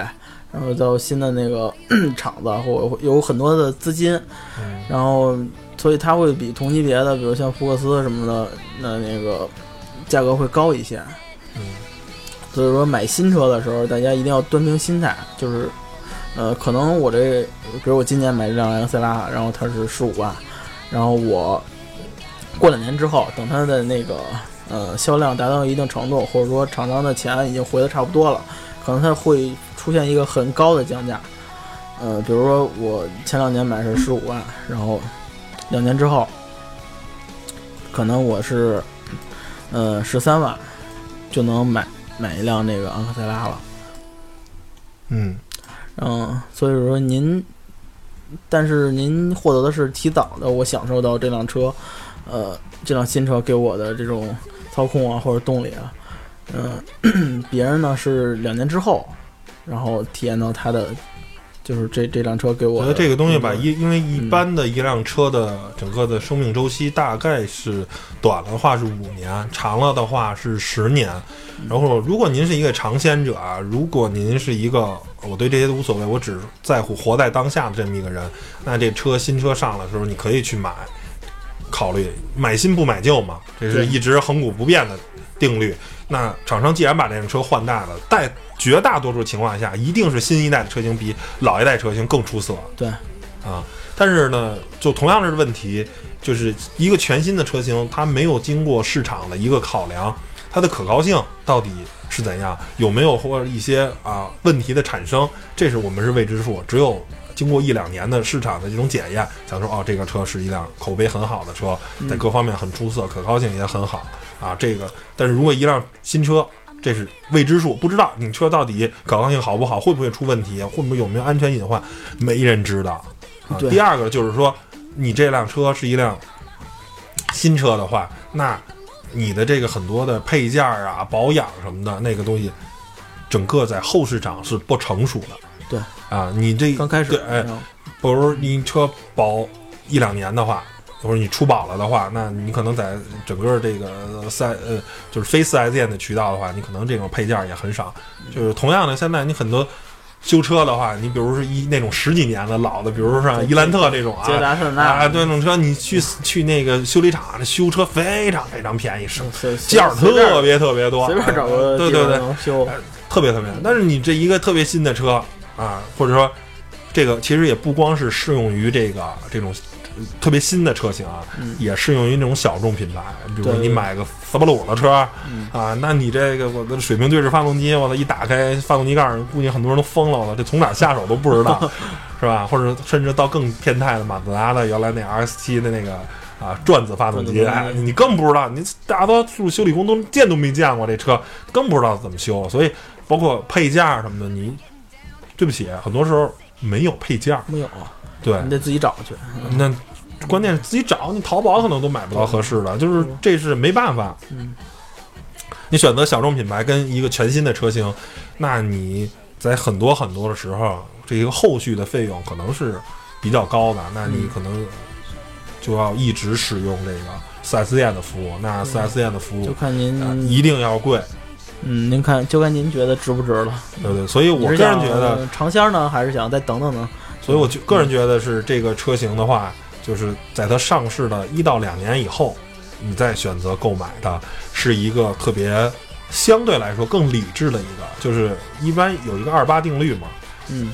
[SPEAKER 2] 然后造新的那个 厂子，或者有很多的资金，
[SPEAKER 1] 嗯
[SPEAKER 2] 然后所以它会比同级别的，比如像福克斯什么的，那那个价格会高一些。
[SPEAKER 1] 嗯
[SPEAKER 2] 所以说买新车的时候，大家一定要端平心态，就是，呃，可能我这，比如我今年买这辆昂克赛拉，然后它是十五万，然后我过两年之后，等它的那个呃销量达到一定程度，或者说厂商的钱已经回的差不多了，可能它会出现一个很高的降价。呃，比如说我前两年买是十五万，然后两年之后，可能我是呃十三万就能买买一辆那个昂克赛拉了。
[SPEAKER 1] 嗯，
[SPEAKER 2] 嗯，所以说您，但是您获得的是提早的，我享受到这辆车，呃，这辆新车给我的这种操控啊或者动力啊，嗯、别人呢是两年之后，然后体验到它的，就是这这辆车给我
[SPEAKER 1] 我觉得这个东西吧，
[SPEAKER 2] 嗯
[SPEAKER 1] 因因为一般的一辆车的整个的生命周期大概是短了的话是五年，长了的话是十年。然后，如果您是一个尝鲜者啊，如果您是一个我对这些都无所谓，我只在乎活在当下的这么一个人，那这车新车上的时候，你可以去买，考虑买新不买旧嘛，这是一直恒古不变的定律。那厂商既然把这辆车换代了，在绝大多数情况下，一定是新一代的车型比老一代车型更出色。
[SPEAKER 2] 对
[SPEAKER 1] 啊，但是呢，就同样的问题，就是一个全新的车型，它没有经过市场的一个考量，它的可靠性到底是怎样，有没有或者一些啊问题的产生，这是我们是未知数。只有经过一两年的市场的这种检验，想说哦，这个车是一辆口碑很好的车，在各方面很出色，可靠性也很好啊。这个，但是如果一辆新车，这是未知数，不知道你车到底可靠性好不好，会不会出问题，会不会有没有安全隐患，没人知道。啊，第二个就是说，你这辆车是一辆新车的话，那你的这个很多的配件啊、保养什么的那个东西，整个在后市场是不成熟的。
[SPEAKER 2] 对
[SPEAKER 1] 啊，你这
[SPEAKER 2] 刚开始
[SPEAKER 1] 对，哎，
[SPEAKER 2] 然后
[SPEAKER 1] 比如你车保一两年的话，或者你出保了的话，那你可能在整个这个四呃就是非四 S 店的渠道的话，你可能这种配件也很少。就是同样的，现在你很多修车的话，你比如说一那种十几年的老的，比如说像伊兰特这种啊，
[SPEAKER 2] 捷达森纳
[SPEAKER 1] 啊，对，那种车你去去那个修理厂，那修车非常非常便宜，件儿特别特别多，
[SPEAKER 2] 随便找个地方
[SPEAKER 1] 对对对，
[SPEAKER 2] 能修，
[SPEAKER 1] 特别特别。但是你这一个特别新的车啊，或者说这个其实也不光是适用于这个这种呃特别新的车型啊，
[SPEAKER 2] 嗯
[SPEAKER 1] 也适用于那种小众品牌，比如说你买个斯巴鲁的车
[SPEAKER 2] 嗯
[SPEAKER 1] 啊，那你这个我的水平对置发动机，我操，一打开发动机盖儿，估计很多人都疯了，我，这从哪儿下手都不知道，是吧？或者甚至到更变态的马自达的原来那 RS 七的那个。啊，转子发动机，
[SPEAKER 2] 转子发动机
[SPEAKER 1] 哎，你更不知道，你大多数修理工都见都没见过这车，更不知道怎么修。所以，包括配件什么的，你对不起，很多时候没有配件，
[SPEAKER 2] 没有啊，
[SPEAKER 1] 对，
[SPEAKER 2] 你得自己找去。
[SPEAKER 1] 那关键是自己找，你淘宝可能都买不到合适的，就是这是没办法。
[SPEAKER 2] 嗯，
[SPEAKER 1] 你选择小众品牌跟一个全新的车型，那你在很多很多的时候，这个后续的费用可能是比较高的，那你
[SPEAKER 2] 嗯
[SPEAKER 1] 可能就要一直使用这个四 S 店的服务。那四 S 店的服务
[SPEAKER 2] 就看您
[SPEAKER 1] 啊一定要贵，
[SPEAKER 2] 嗯，您看就看您觉得值不值了。
[SPEAKER 1] 对对？所以我个人觉得，
[SPEAKER 2] 尝鲜呢，还是想再等等呢？
[SPEAKER 1] 所以我就个人觉得是这个车型的话，就是在它上市的一到两年以后，你再选择购买的是一个特别相对来说更理智的一个，就是一般有一个二八定律嘛，
[SPEAKER 2] 嗯，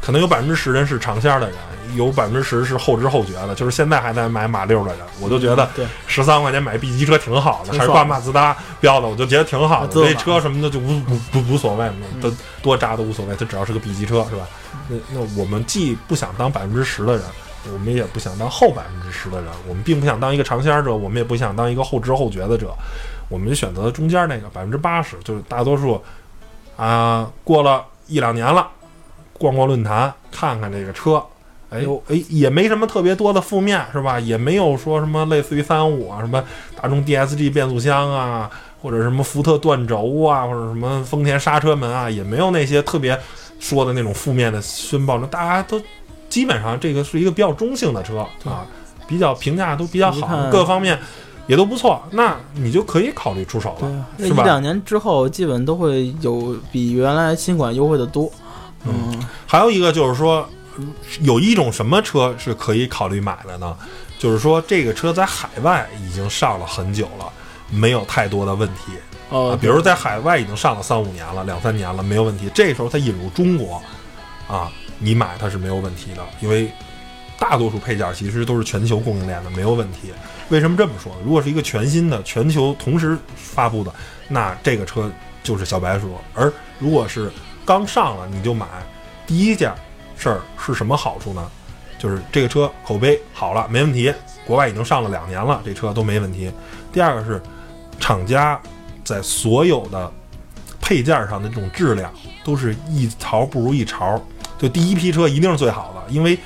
[SPEAKER 1] 可能有百分之十人是尝鲜的人，有百分之十是后知后觉的，就是现在还在买马六的人，我就觉得
[SPEAKER 2] 对，
[SPEAKER 1] 十三块钱买 B 级车挺好的，还是挂马自达标的，我就觉得挺好的。
[SPEAKER 2] 自动挡
[SPEAKER 1] 这车什么的就无无不无所谓，
[SPEAKER 2] 嗯
[SPEAKER 1] 都多渣都无所谓，它只要是个 B 级车是吧？那那我们既不想当百分之十的人，我们也不想当后百分之十的人，我们并不想当一个尝鲜者，我们也不想当一个后知后觉的者，我们就选择中间那个百分之八十，就是大多数啊，过了一两年了，逛逛论坛，看看这个车。哎
[SPEAKER 2] 哟
[SPEAKER 1] 哎，也没什么特别多的负面，是吧？也没有说什么类似于三五啊，什么大众 DSG 变速箱啊，或者什么福特断轴啊，或者什么丰田刹车门啊，也没有那些特别说的那种负面的宣报。那大家都基本上这个是一个比较中性的车啊，比较评价都比较好，各方面也都不错。那你就可以考虑出手
[SPEAKER 2] 对
[SPEAKER 1] 了，，是吧？
[SPEAKER 2] 那一两年之后，基本都会有比原来新款优惠的多。嗯，
[SPEAKER 1] 还有一个就是说，有一种什么车是可以考虑买的呢？就是说这个车在海外已经上了很久了，没有太多的问题。
[SPEAKER 2] 呃
[SPEAKER 1] 啊，，比如在海外已经上了三五年了，两三年了，没有问题。这时候它引入中国，啊，你买它是没有问题的，因为大多数配件其实都是全球供应链的，没有问题。为什么这么说？如果是一个全新的、全球同时发布的，那这个车就是小白鼠。而如果是刚上了你就买，第一件事儿是什么好处呢？就是这个车口碑好了，没问题，国外已经上了两年了，这车都没问题。第二个是厂家在所有的配件上的这种质量都是一潮不如一潮，就第一批车一定是最好的，因为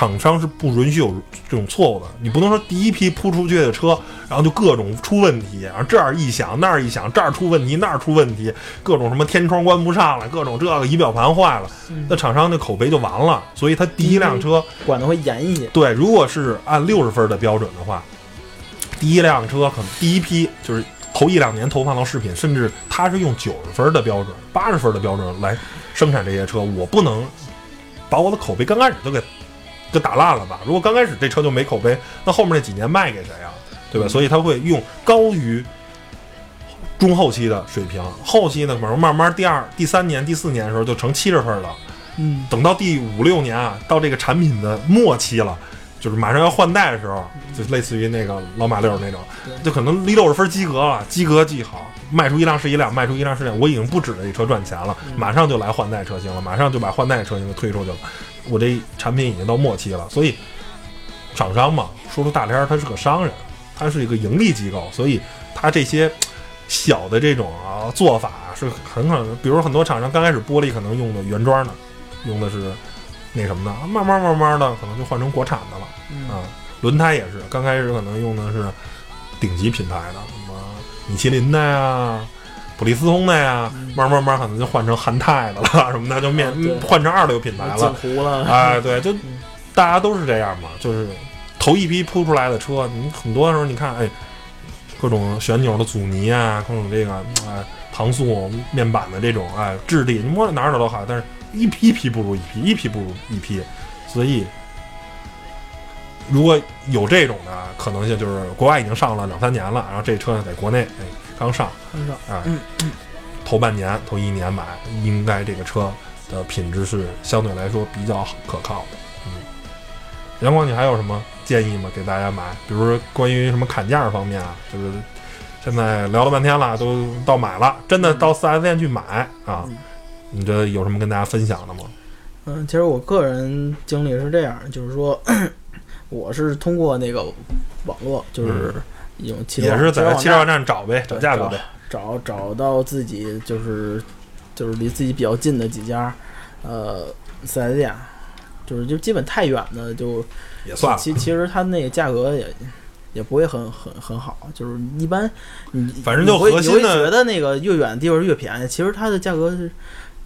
[SPEAKER 1] 厂商是不允许有这种错误的。你不能说第一批铺出去的车，然后就各种出问题，然后这儿一响那儿一响，这儿出问题那儿出问题，各种什么天窗关不上了，各种这个仪表盘坏了，那厂商的口碑就完了。所以他第一辆车。
[SPEAKER 2] 管的会严一些。
[SPEAKER 1] 对，如果是按六十分的标准的话，第一辆车可能第一批就是头一两年投放到视频，甚至他是用九十分的标准、八十分的标准来生产这些车，我不能把我的口碑刚开始就给就打烂了吧？如果刚开始这车就没口碑，那后面那几年卖给谁啊？对吧？所以他会用高于中后期的水平，后期呢，可能慢慢第二、第三年、第四年的时候就成七十分了。
[SPEAKER 2] 嗯，
[SPEAKER 1] 等到第五六年啊，到这个产品的末期了，就是马上要换代的时候，就类似于那个老马六那种，就可能离六十分及格了，及格即好，卖出一辆是一辆，卖出一辆是一辆，我已经不指着这车赚钱了，马上就来换代车型了，马上就把换代车型给推出去了，我这产品已经到末期了，所以厂商嘛，说出大天儿，他是个商人，他是一个盈利机构，所以他这些小的这种啊做法是很可能，比如很多厂商刚开始玻璃可能用的原装的，用的是那什么的，慢慢慢慢的可能就换成国产的了
[SPEAKER 2] 嗯
[SPEAKER 1] 啊。轮胎也是，刚开始可能用的是顶级品牌的，什么米其林的呀。普利司通的呀，慢慢慢慢可能就换成韩泰的了，什么的就面
[SPEAKER 2] 嗯
[SPEAKER 1] 换成二流品牌了。哎，对，就大家都是这样嘛，就是头一批铺出来的车，你很多时候你看，哎，各种旋钮的阻尼啊，各种这个哎搪塑面板的这种哎质地，你摸着哪儿哪儿都好，但是一批一批不如一批，一批不如一批，所以如果有这种的可能性，就是国外已经上了两三年了，然后这车呢在国内哎刚上，
[SPEAKER 2] 刚上
[SPEAKER 1] 啊，
[SPEAKER 2] 嗯
[SPEAKER 1] 头半年头一年买，应该这个车的品质是相对来说比较可靠的。嗯，阳光，你还有什么建议吗？给大家买，比如说关于什么砍价方面啊，就是现在聊了半天了，都到买了，真的到四 S 店去买啊，
[SPEAKER 2] 嗯
[SPEAKER 1] 你这有什么跟大家分享的吗？
[SPEAKER 2] 嗯，其实我个人经历是这样，就是说，我是通过那个网络，就是
[SPEAKER 1] 也是在汽车站找呗，找价格呗。
[SPEAKER 2] 找找到自己就是就是离自己比较近的几家呃四 S 店，就是就基本太远的就
[SPEAKER 1] 也算了，
[SPEAKER 2] 其其实它那个价格也也不会很很很好，就是一般你
[SPEAKER 1] 反正就核心的
[SPEAKER 2] 觉得那个越远的地方越便宜，其实它的价格是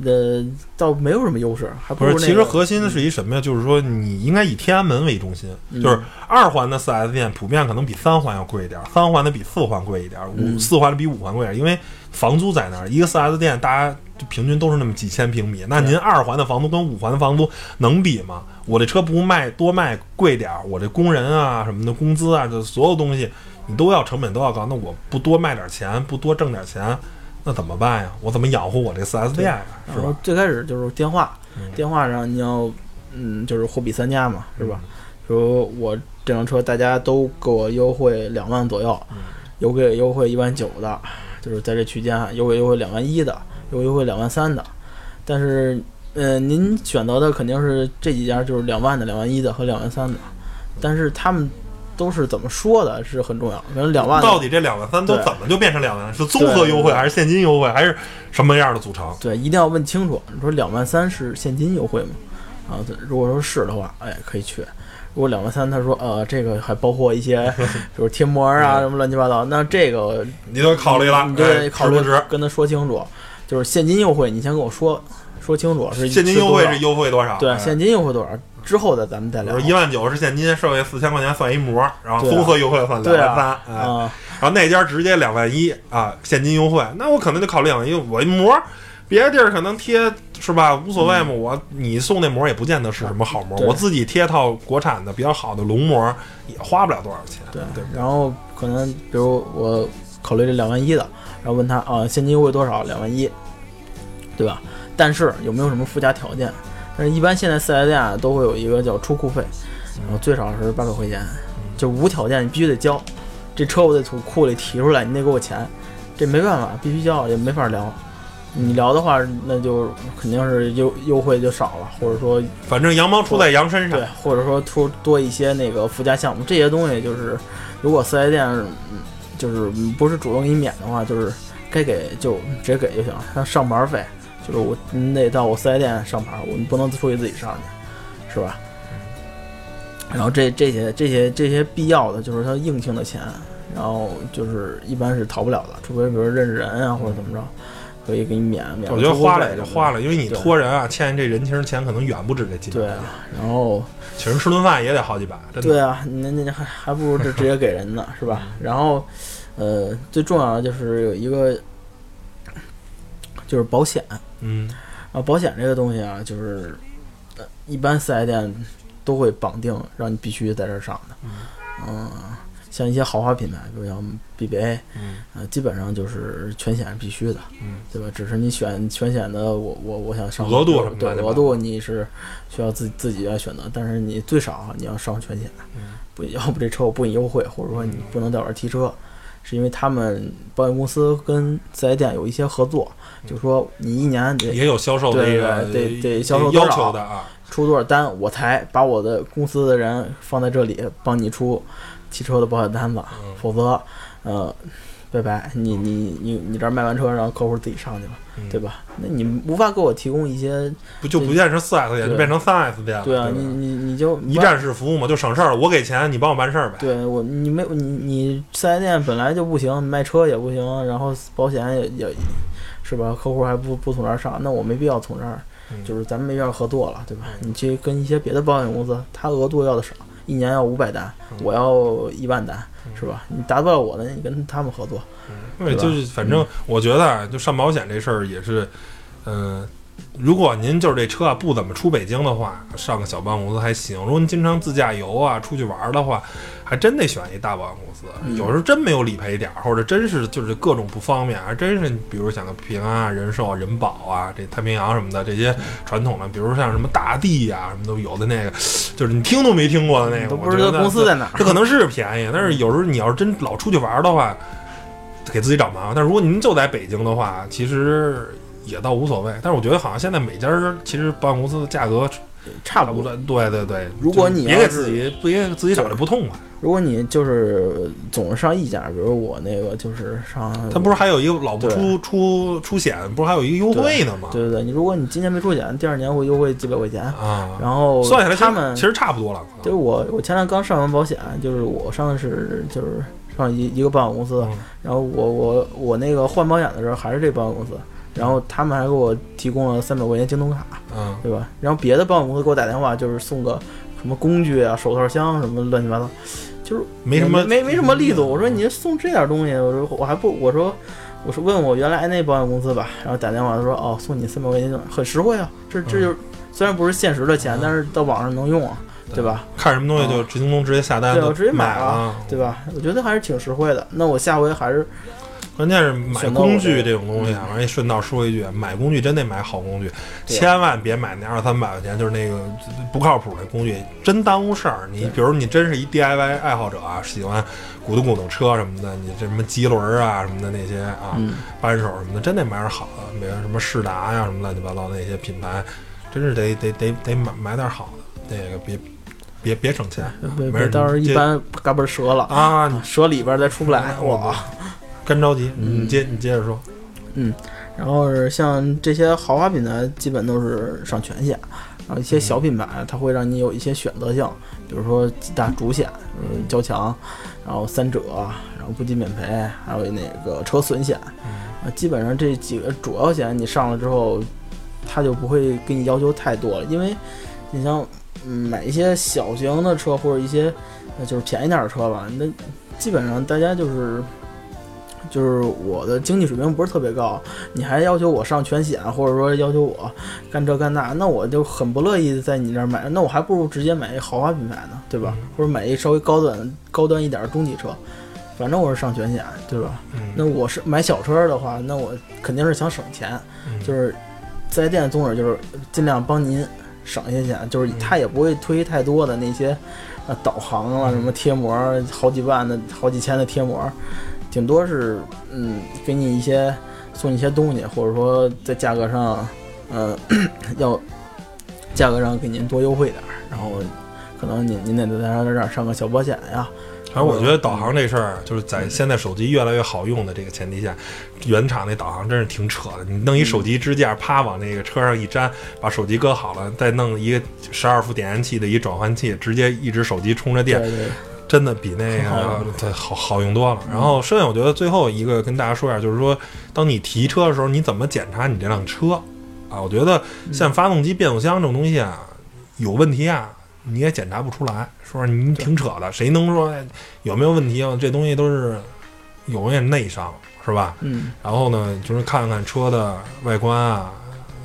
[SPEAKER 2] 呃倒没有什么优势，还
[SPEAKER 1] 不是，
[SPEAKER 2] 如那个
[SPEAKER 1] 其实核心的是一什么呀？就是说，你应该以天安门为中心，
[SPEAKER 2] 嗯
[SPEAKER 1] 就是二环的四 S 店普遍可能比三环要贵一点，三环的比四环贵一点，五
[SPEAKER 2] 嗯
[SPEAKER 1] 四环的比五环贵一点，因为房租在那儿。一个四 S 店，大家就平均都是那么几千平米，那您二环的房租跟五环的房租能比吗？我这车不卖多卖贵点儿，我这工人啊什么的工资啊，这所有东西你都要成本都要高，那我不多卖点钱，不多挣点钱，那怎么办呀？我怎么养活我这四 S 店呀？是吧？
[SPEAKER 2] 最开始就是电话，
[SPEAKER 1] 嗯
[SPEAKER 2] 电话上你要嗯就是货比三家嘛，是吧？比如我这辆车大家都给我优惠两万左右，
[SPEAKER 1] 嗯
[SPEAKER 2] 有给优惠一万九的，就是在这区间有给优惠两万一的，有给优惠两万三的，但是嗯您选择的肯定是这几家就是两万的、两万一的和两万三的，但是他们都是怎么说的是很重要，可能两万
[SPEAKER 1] 到底这两万三都怎么就变成两万？是综合优惠还是现金优惠，还是什么样的组成？
[SPEAKER 2] 对，一定要问清楚。你说两万三是现金优惠吗？啊，对如果说是的话，哎，可以去。如果两万三，他说呃，这个还包括一些，比如贴膜啊什么乱七八糟，那这个
[SPEAKER 1] 你都考虑了，
[SPEAKER 2] 你就
[SPEAKER 1] 哎
[SPEAKER 2] 得考虑？跟他说清楚。就是现金优惠，你先跟我说说清楚是
[SPEAKER 1] 现金优惠是优惠多少？
[SPEAKER 2] 对
[SPEAKER 1] 哎
[SPEAKER 2] 现金优惠多少，之后的咱们再聊。
[SPEAKER 1] 一万九是现金，剩下四千块钱算一模，然后综合优惠算两万三
[SPEAKER 2] 啊，，
[SPEAKER 1] 哎，
[SPEAKER 2] 啊，
[SPEAKER 1] 然后那家直接两万一啊，现金优惠，那我可能就考虑两万一，我一膜。别的地儿可能贴是吧，无所谓嘛。我你送那膜也不见得是什么好膜，我自己贴套国产的比较好的龙膜，也花不了多少钱。
[SPEAKER 2] 对
[SPEAKER 1] 对对？
[SPEAKER 2] 然后可能比如我考虑这两万一的，然后问他啊，现金优惠多少？两万一，对吧？但是有没有什么附加条件？但是一般现在四 S 店啊都会有一个叫出库费，然后最少是八百块钱，就无条件你必须得交。这车我得从库里提出来，你得给我钱，这没办法，必须交，也没法聊。你聊的话，那就肯定是优优惠就少了，或者说
[SPEAKER 1] 反正羊毛出在羊身上
[SPEAKER 2] 对，，或者说出多一些那个附加项目，这些东西就是，如果四 S 店嗯就是不是主动给你免的话，就是该给就直接给就行了。像上牌费，就是我你得到我四 S 店上牌，我你不能出去自己上去，是吧？然后这这些这些这些必要的就是他硬性的钱，然后就是一般是逃不了的，除非比如认识人啊或者怎么着，可以给你免免。
[SPEAKER 1] 我觉得花了也就花
[SPEAKER 2] 了。
[SPEAKER 1] 因为你
[SPEAKER 2] 对
[SPEAKER 1] 托人啊，欠这人情钱可能远不止这几百
[SPEAKER 2] 对啊，然后
[SPEAKER 1] 请人吃顿饭也得好几百，
[SPEAKER 2] 对啊，那那还还不如就直接给人呢，是吧？然后，呃，最重要的就是有一个，就是保险
[SPEAKER 1] 嗯，
[SPEAKER 2] 然后，保险这个东西啊，就是呃，一般四 S 店都会绑定，让你必须在这儿上的。嗯，像一些豪华品牌，比如像 BBA，
[SPEAKER 1] 嗯
[SPEAKER 2] 呃，基本上就是全险是必须的，
[SPEAKER 1] 嗯，
[SPEAKER 2] 对吧？只是你选全险的，我我我想上
[SPEAKER 1] 额度什么的
[SPEAKER 2] 额度你是需要自自己来选择，但是你最少你要上全险，
[SPEAKER 1] 嗯
[SPEAKER 2] 不要不这车我不给你优惠，或者说你不能在我这儿提车，是因为他们保险公司跟四 S 店有一些合作，就说你一年得
[SPEAKER 1] 也有销售的
[SPEAKER 2] 对对得得销售多
[SPEAKER 1] 要
[SPEAKER 2] 少
[SPEAKER 1] 求的啊。
[SPEAKER 2] 出多少单，我才把我的公司的人放在这里帮你出汽车的保险单子，
[SPEAKER 1] 嗯
[SPEAKER 2] 否则，呃，拜拜，你你你你这儿卖完车，然后客户自己上去了，
[SPEAKER 1] 嗯
[SPEAKER 2] 对吧？那你无法给我提供一些，
[SPEAKER 1] 不就不见是四 S 店，就变成三 S 店了。
[SPEAKER 2] 对啊，
[SPEAKER 1] 吧
[SPEAKER 2] 你你你就
[SPEAKER 1] 一站式服务嘛，就省事儿了。我给钱，你帮我办事儿呗。
[SPEAKER 2] 对我，你没有你你四 S 店本来就不行，卖车也不行，然后保险也也，是吧？客户还不不从这儿上，那我没必要从这儿，
[SPEAKER 1] 嗯
[SPEAKER 2] 就是咱们没必要合作了，对吧？你去跟一些别的保险公司，他额度要的少，一年要五百单，
[SPEAKER 1] 嗯。
[SPEAKER 2] 我要一万单，是吧？你达不到我的，你跟他们合作，
[SPEAKER 1] 对，就是反正我觉得啊，就上保险这事儿也是，嗯、如果您就是这车啊不怎么出北京的话，上个小办公司还行；如果您经常自驾游啊，出去玩儿的话，还还真得选一大保险公司。
[SPEAKER 2] 嗯
[SPEAKER 1] 有时候真没有理赔点儿，或者真是就是各种不方便，还真是比如像个平安啊、人寿啊、人保啊、这太平洋什么的这些传统的，比如像什么大地呀、什么都有的那个，就是你听都没听过的那个，
[SPEAKER 2] 都不知道公司在哪儿。
[SPEAKER 1] 这可能是便宜，但是有时候你要是真老出去玩儿的话，给自己找麻烦。但如果您就在北京的话，其实也倒无所谓。但是我觉得好像现在每家其实保险公司的价格
[SPEAKER 2] 差不多。
[SPEAKER 1] 对对对，
[SPEAKER 2] 如果
[SPEAKER 1] 就是别给自己别给自己找这不痛快。
[SPEAKER 2] 如果你就是总是上一家，比如我那个就是上，
[SPEAKER 1] 他不是还有一个老不出出出险，不是还有一个优惠呢吗？
[SPEAKER 2] 对对对，你如果你今年没出险，第二年会优惠几百块钱。
[SPEAKER 1] 啊，
[SPEAKER 2] 然后
[SPEAKER 1] 算下来
[SPEAKER 2] 他们
[SPEAKER 1] 其实差不多了。
[SPEAKER 2] 就是我我前两刚上完保险，就是我上的是就是上一一个保险公司，
[SPEAKER 1] 嗯
[SPEAKER 2] 然后我我我那个换保险的时候还是这保险公司，然后他们还给我提供了三百块钱京东卡，
[SPEAKER 1] 嗯
[SPEAKER 2] 对吧？然后别的保险公司给我打电话就是送个什么工具啊、手套箱什么乱七八糟，就是
[SPEAKER 1] 没什么
[SPEAKER 2] 没没什么力度。我说你送这点东西，我说我还不我说。我说问我原来那保险公司吧，然后打电话他说哦送你三百块钱，很实惠啊，这这就是、虽然不是现实的钱，
[SPEAKER 1] 嗯
[SPEAKER 2] 但是到网上能用啊，对吧？
[SPEAKER 1] 看什么东西就直京东直接下单，
[SPEAKER 2] 对我直接买了，对吧？我觉得还是挺实惠的。那我下回还是
[SPEAKER 1] 关键是买工具
[SPEAKER 2] 这
[SPEAKER 1] 这种东西啊，完一顺道说一句，买工具真得买好工具，千万别买那二三百块钱就是那个不靠谱的工具，真耽误事儿。你比如你真是一 DIY 爱好者啊，喜欢鼓捣鼓捣车什么的，你这什么机轮儿啊什么的那些啊，
[SPEAKER 2] 嗯，
[SPEAKER 1] 扳手什么的，真得买点好的，比如什么世达呀什么乱七八糟那些品牌，真是得得得得买买点好的，那个别别别省钱
[SPEAKER 2] 别
[SPEAKER 1] 没事
[SPEAKER 2] 别到时候一般嘎嘣折了，
[SPEAKER 1] 啊！
[SPEAKER 2] 折里边再出不来，
[SPEAKER 1] 我
[SPEAKER 2] 哇！
[SPEAKER 1] 干着急，
[SPEAKER 2] 嗯。
[SPEAKER 1] 你接你接着说，嗯
[SPEAKER 2] 然后是像这些豪华品牌，基本都是上全险，然后一些小品牌，它会让你有一些选择性，比如说几大主险，嗯，交强，然后三者，然后不计免赔，还有那个车损险，啊，基本上这几个主要险你上了之后，它就不会给你要求太多了，因为你像嗯买一些小型的车或者一些呃就是便宜点儿的车吧，那基本上大家就是。就是我的经济水平不是特别高，你还要求我上全险，或者说要求我干这干那，那我就很不乐意在你这儿买，那我还不如直接买一豪华品牌呢，对吧？
[SPEAKER 1] 嗯。
[SPEAKER 2] 或者买一稍微高端高端一点的中级车，反正我是上全险，对吧？
[SPEAKER 1] 嗯，
[SPEAKER 2] 那我是买小车的话，那我肯定是想省钱，
[SPEAKER 1] 嗯。
[SPEAKER 2] 就是四 S 店的宗旨就是尽量帮您省一些钱，就是他也不会推太多的那些呃导航啊、什么贴膜，好几万的好几千的贴膜，顶多是嗯给你一些送你一些东西，或者说在价格上，呃 要价格上给您多优惠点儿，然后可能您您得在这儿上个小保险呀，
[SPEAKER 1] 反正我觉得导航这事儿，就是在现在手机越来越好用的这个前提下，原厂那导航真是挺扯的。你弄一手机支架，啪往那个车上一粘，把手机搁好了，再弄一个十二伏点烟器的一转换器，直接一直手机充着电，
[SPEAKER 2] 对对，
[SPEAKER 1] 真的比那个
[SPEAKER 2] 用
[SPEAKER 1] 对好好用多了。然后剩下我觉得最后一个跟大家说一下，就是说，当你提车的时候，你怎么检查你这辆车啊？我觉得像发动机、变速箱这种东西啊，有问题啊，你也检查不出来。说你挺扯的，谁能说哎有没有问题啊？这东西都是有点内伤，是吧？
[SPEAKER 2] 嗯。
[SPEAKER 1] 然后呢，就是看看车的外观啊、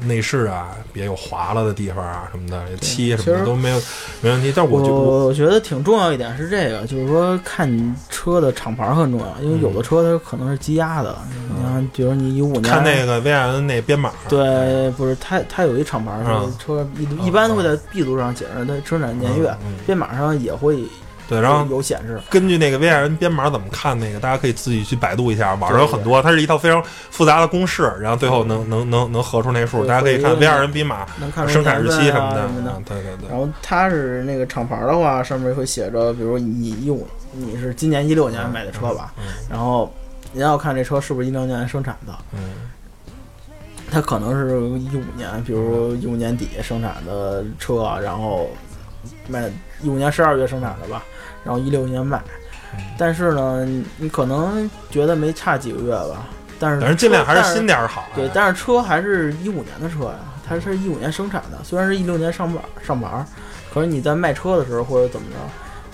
[SPEAKER 1] 内饰啊，别有划了的地方啊什么的，漆什么的都没有没问题。但我觉我
[SPEAKER 2] 我我觉得挺重要一点是这个，就是说看你车的厂牌很重要，因为有的车它可能是积压的，你看，比如你一五年
[SPEAKER 1] 看那个 VIN 那编码，
[SPEAKER 2] 对，不是它它有一厂牌车一一般会在 B 图上写着它生产年月，编码上也会
[SPEAKER 1] 对，然后
[SPEAKER 2] 有显示。
[SPEAKER 1] 根据那个 VIN 编码怎么看那个，大家可以自己去百度一下，网上有很多，它是一套非常复杂的公式，然后最后能能能能合出那数，
[SPEAKER 2] 对
[SPEAKER 1] 大家可以看
[SPEAKER 2] 会有
[SPEAKER 1] VIN 编码、
[SPEAKER 2] 能看出
[SPEAKER 1] 生产日期什么的，对对对。
[SPEAKER 2] 然，后它是那个厂牌的话，上面会写着，比如你一五你是今年一六年买的车吧，
[SPEAKER 1] 嗯
[SPEAKER 2] 然后你要看这车是不是一六年生产的，
[SPEAKER 1] 嗯。
[SPEAKER 2] 它可能是一五年，比如一五年底生产的车，然后卖一五年十二月生产的吧，然后一六年卖
[SPEAKER 1] 嗯。
[SPEAKER 2] 但是呢，你你可能觉得没差几个月吧，但是
[SPEAKER 1] 反正尽量还是新点儿好。
[SPEAKER 2] 对，但是车还是一五年的车呀，它是一五年生产的，虽然是一六年上牌上牌儿，可是你在卖车的时候或者怎么着，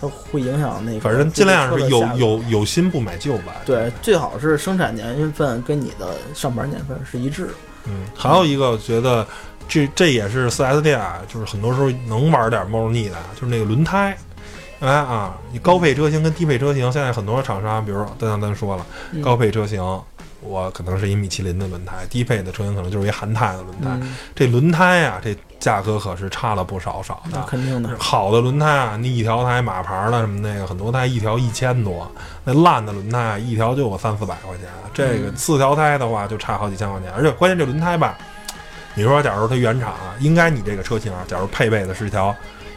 [SPEAKER 2] 它会影响那个。
[SPEAKER 1] 反正尽量是有。有有心不买旧吧。
[SPEAKER 2] 对，最好是生产年份跟你的上牌年份是一致。
[SPEAKER 1] 嗯，还有一个我觉得这这也是四 S 店啊，就是很多时候能玩点猫腻的，就是那个轮胎。哎啊，你高配车型跟低配车型，现在很多厂商，比如说刚才咱说了，
[SPEAKER 2] 嗯
[SPEAKER 1] 高配车型我可能是一米其林的轮胎，低配的车型可能就是一韩泰的轮胎。
[SPEAKER 2] 嗯，
[SPEAKER 1] 这轮胎啊，这价格可是差了不少少
[SPEAKER 2] 那
[SPEAKER 1] 的。
[SPEAKER 2] 肯定的。
[SPEAKER 1] 好的轮胎啊，你一条胎马牌的什么那个，很多胎一条一千多，那烂的轮胎啊，一条就有三四百块钱。这个
[SPEAKER 2] 嗯
[SPEAKER 1] 四条胎的话，就差好几千块钱。而且关键这轮胎吧，你说假如它原厂啊，应该你这个车型啊，假如配备的是一条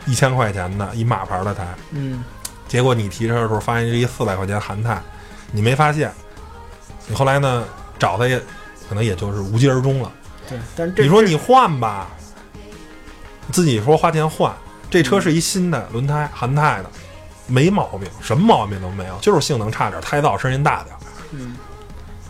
[SPEAKER 1] 一千块钱的一马牌的胎，
[SPEAKER 2] 嗯，
[SPEAKER 1] 结果你提车的时候发现是一四百块钱韩泰，你没发现，你后来呢找他也可能也就是无疾而终了。
[SPEAKER 2] 对。但
[SPEAKER 1] 你说你换吧，你自己说花钱换，这车是一新的轮胎，韩泰的，没毛病，什么毛病都没有，就是性能差点，胎噪声音大点。
[SPEAKER 2] 嗯，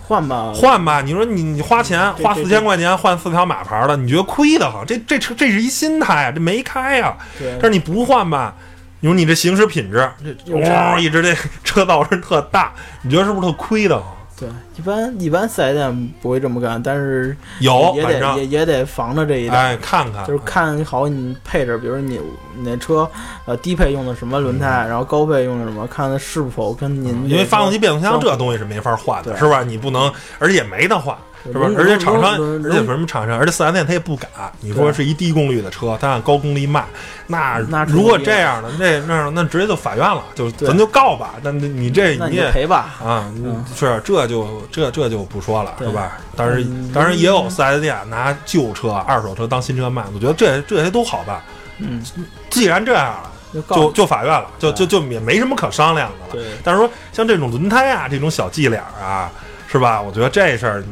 [SPEAKER 2] 换吧，
[SPEAKER 1] 换吧，你说你你花钱花四千块钱换四条马牌的，你觉得亏得慌？这这车这是一新胎啊，这没开呀、
[SPEAKER 2] 对
[SPEAKER 1] 但是你不换吧，你说你这行驶品质，这一直这车噪声特大，你觉得是不是特亏的慌？
[SPEAKER 2] 对，一般一般四 S 店不会这么干，但是
[SPEAKER 1] 有，
[SPEAKER 2] 也得也也得防着这一点。
[SPEAKER 1] 哎，看看，
[SPEAKER 2] 就是看。好你配置，比如你你那车，呃，低配用的什么轮胎，然后高配用的什么，看是否跟您
[SPEAKER 1] 嗯因为发动机、变速箱这东西是没法换的，是吧？你不能，而且也没得换，
[SPEAKER 2] 对
[SPEAKER 1] 是吧？
[SPEAKER 2] 轮
[SPEAKER 1] 而且厂商，而且什么厂商，而且四 S 店他也不敢。你说是一低功率的车，他按高功率卖，那
[SPEAKER 2] 那
[SPEAKER 1] 如果这样的，那那那直接就法院了，就咱就告吧。那你你这
[SPEAKER 2] 你
[SPEAKER 1] 你也
[SPEAKER 2] 赔吧。
[SPEAKER 1] 啊，是这就这这就不说了，是吧？当然
[SPEAKER 2] 嗯
[SPEAKER 1] 当然也有四 S 店拿旧车、二手车当新车卖，我觉得这这些都好办。
[SPEAKER 2] 嗯，
[SPEAKER 1] 既然这样了，
[SPEAKER 2] 就
[SPEAKER 1] 就就法院了，就就就也没什么可商量的了。
[SPEAKER 2] 对
[SPEAKER 1] 但是说像这种轮胎啊，这种小伎俩啊，是吧？我觉得这事儿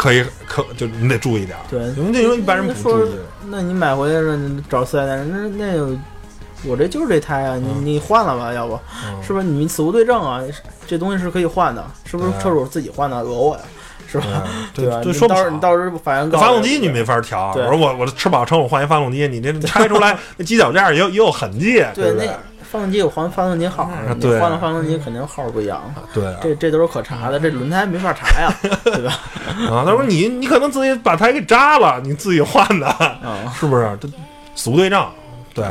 [SPEAKER 1] 可以可就你得注意点儿，
[SPEAKER 2] 对，
[SPEAKER 1] 因为这种一般人不
[SPEAKER 2] 说
[SPEAKER 1] 注意。
[SPEAKER 2] 那你买回来了，你找四 S 店，那那有我这就是这胎啊，你
[SPEAKER 1] 嗯
[SPEAKER 2] 你换了吧，要不
[SPEAKER 1] 嗯
[SPEAKER 2] 是不是你死无对证啊？这东西是可以换的，是不是车主自己换的讹我呀？是吧？
[SPEAKER 1] 对
[SPEAKER 2] 对吧？你
[SPEAKER 1] 这说
[SPEAKER 2] 到时候你到时候法院告
[SPEAKER 1] 发动机你没法调，我说我我吃饱撑我换一发动机，你这 拆出来那犄角架也有也有痕迹，
[SPEAKER 2] 对那
[SPEAKER 1] 不对？
[SPEAKER 2] 发动机有换发动机号
[SPEAKER 1] 啊，
[SPEAKER 2] 你
[SPEAKER 1] 对
[SPEAKER 2] 换了发动机肯定号不一样，
[SPEAKER 1] 对啊
[SPEAKER 2] 这这都是可查的，这轮胎没法查呀，对吧？
[SPEAKER 1] 啊，他说你你可能自己把胎给扎了，你自己换的，
[SPEAKER 2] 啊，
[SPEAKER 1] 是不是？这死无对证，对，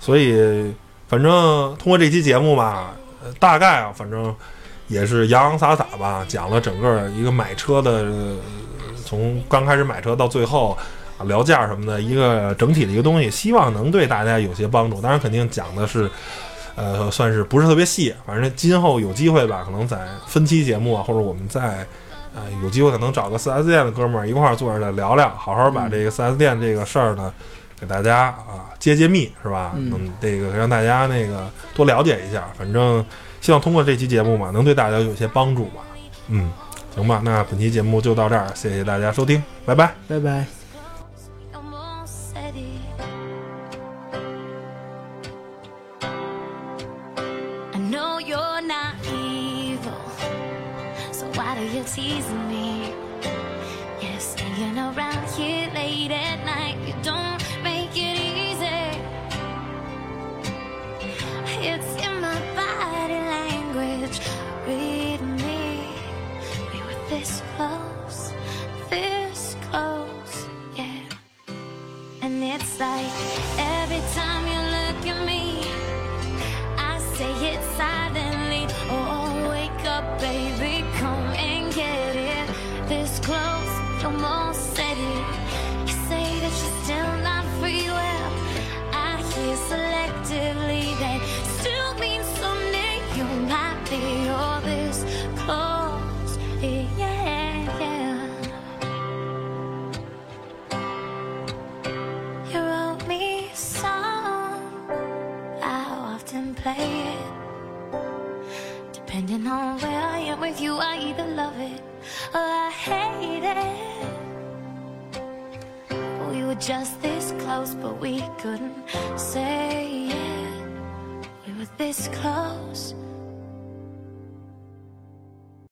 [SPEAKER 1] 所以反正通过这期节目吧，呃大概啊，反正也是洋洋洒洒吧，讲了整个一个买车的，呃从刚开始买车到最后。啊聊价什么的一个整体的一个东西，希望能对大家有些帮助。当然，肯定讲的是，呃，算是不是特别细。反正今后有机会吧，可能在分期节目啊，或者我们在呃有机会可能找个四 S 店的哥们儿一块儿坐着来聊聊，好好把这个四 S 店这个事儿呢，给大家啊揭揭秘，是吧？
[SPEAKER 2] 嗯
[SPEAKER 1] 能这个让大家那个多了解一下。反正希望通过这期节目嘛，能对大家有些帮助吧。嗯，行吧，那本期节目就到这儿，谢谢大家收听，拜拜。
[SPEAKER 2] 拜拜。
[SPEAKER 3] Tease me? Yeah, staying around here late at night, you don't make it easy. It's in my body language. Read me. We were this close, this close, yeah. And it's like Where I am with you, I either love it or I hate it. We were just this close, but we couldn't say it. We were this close,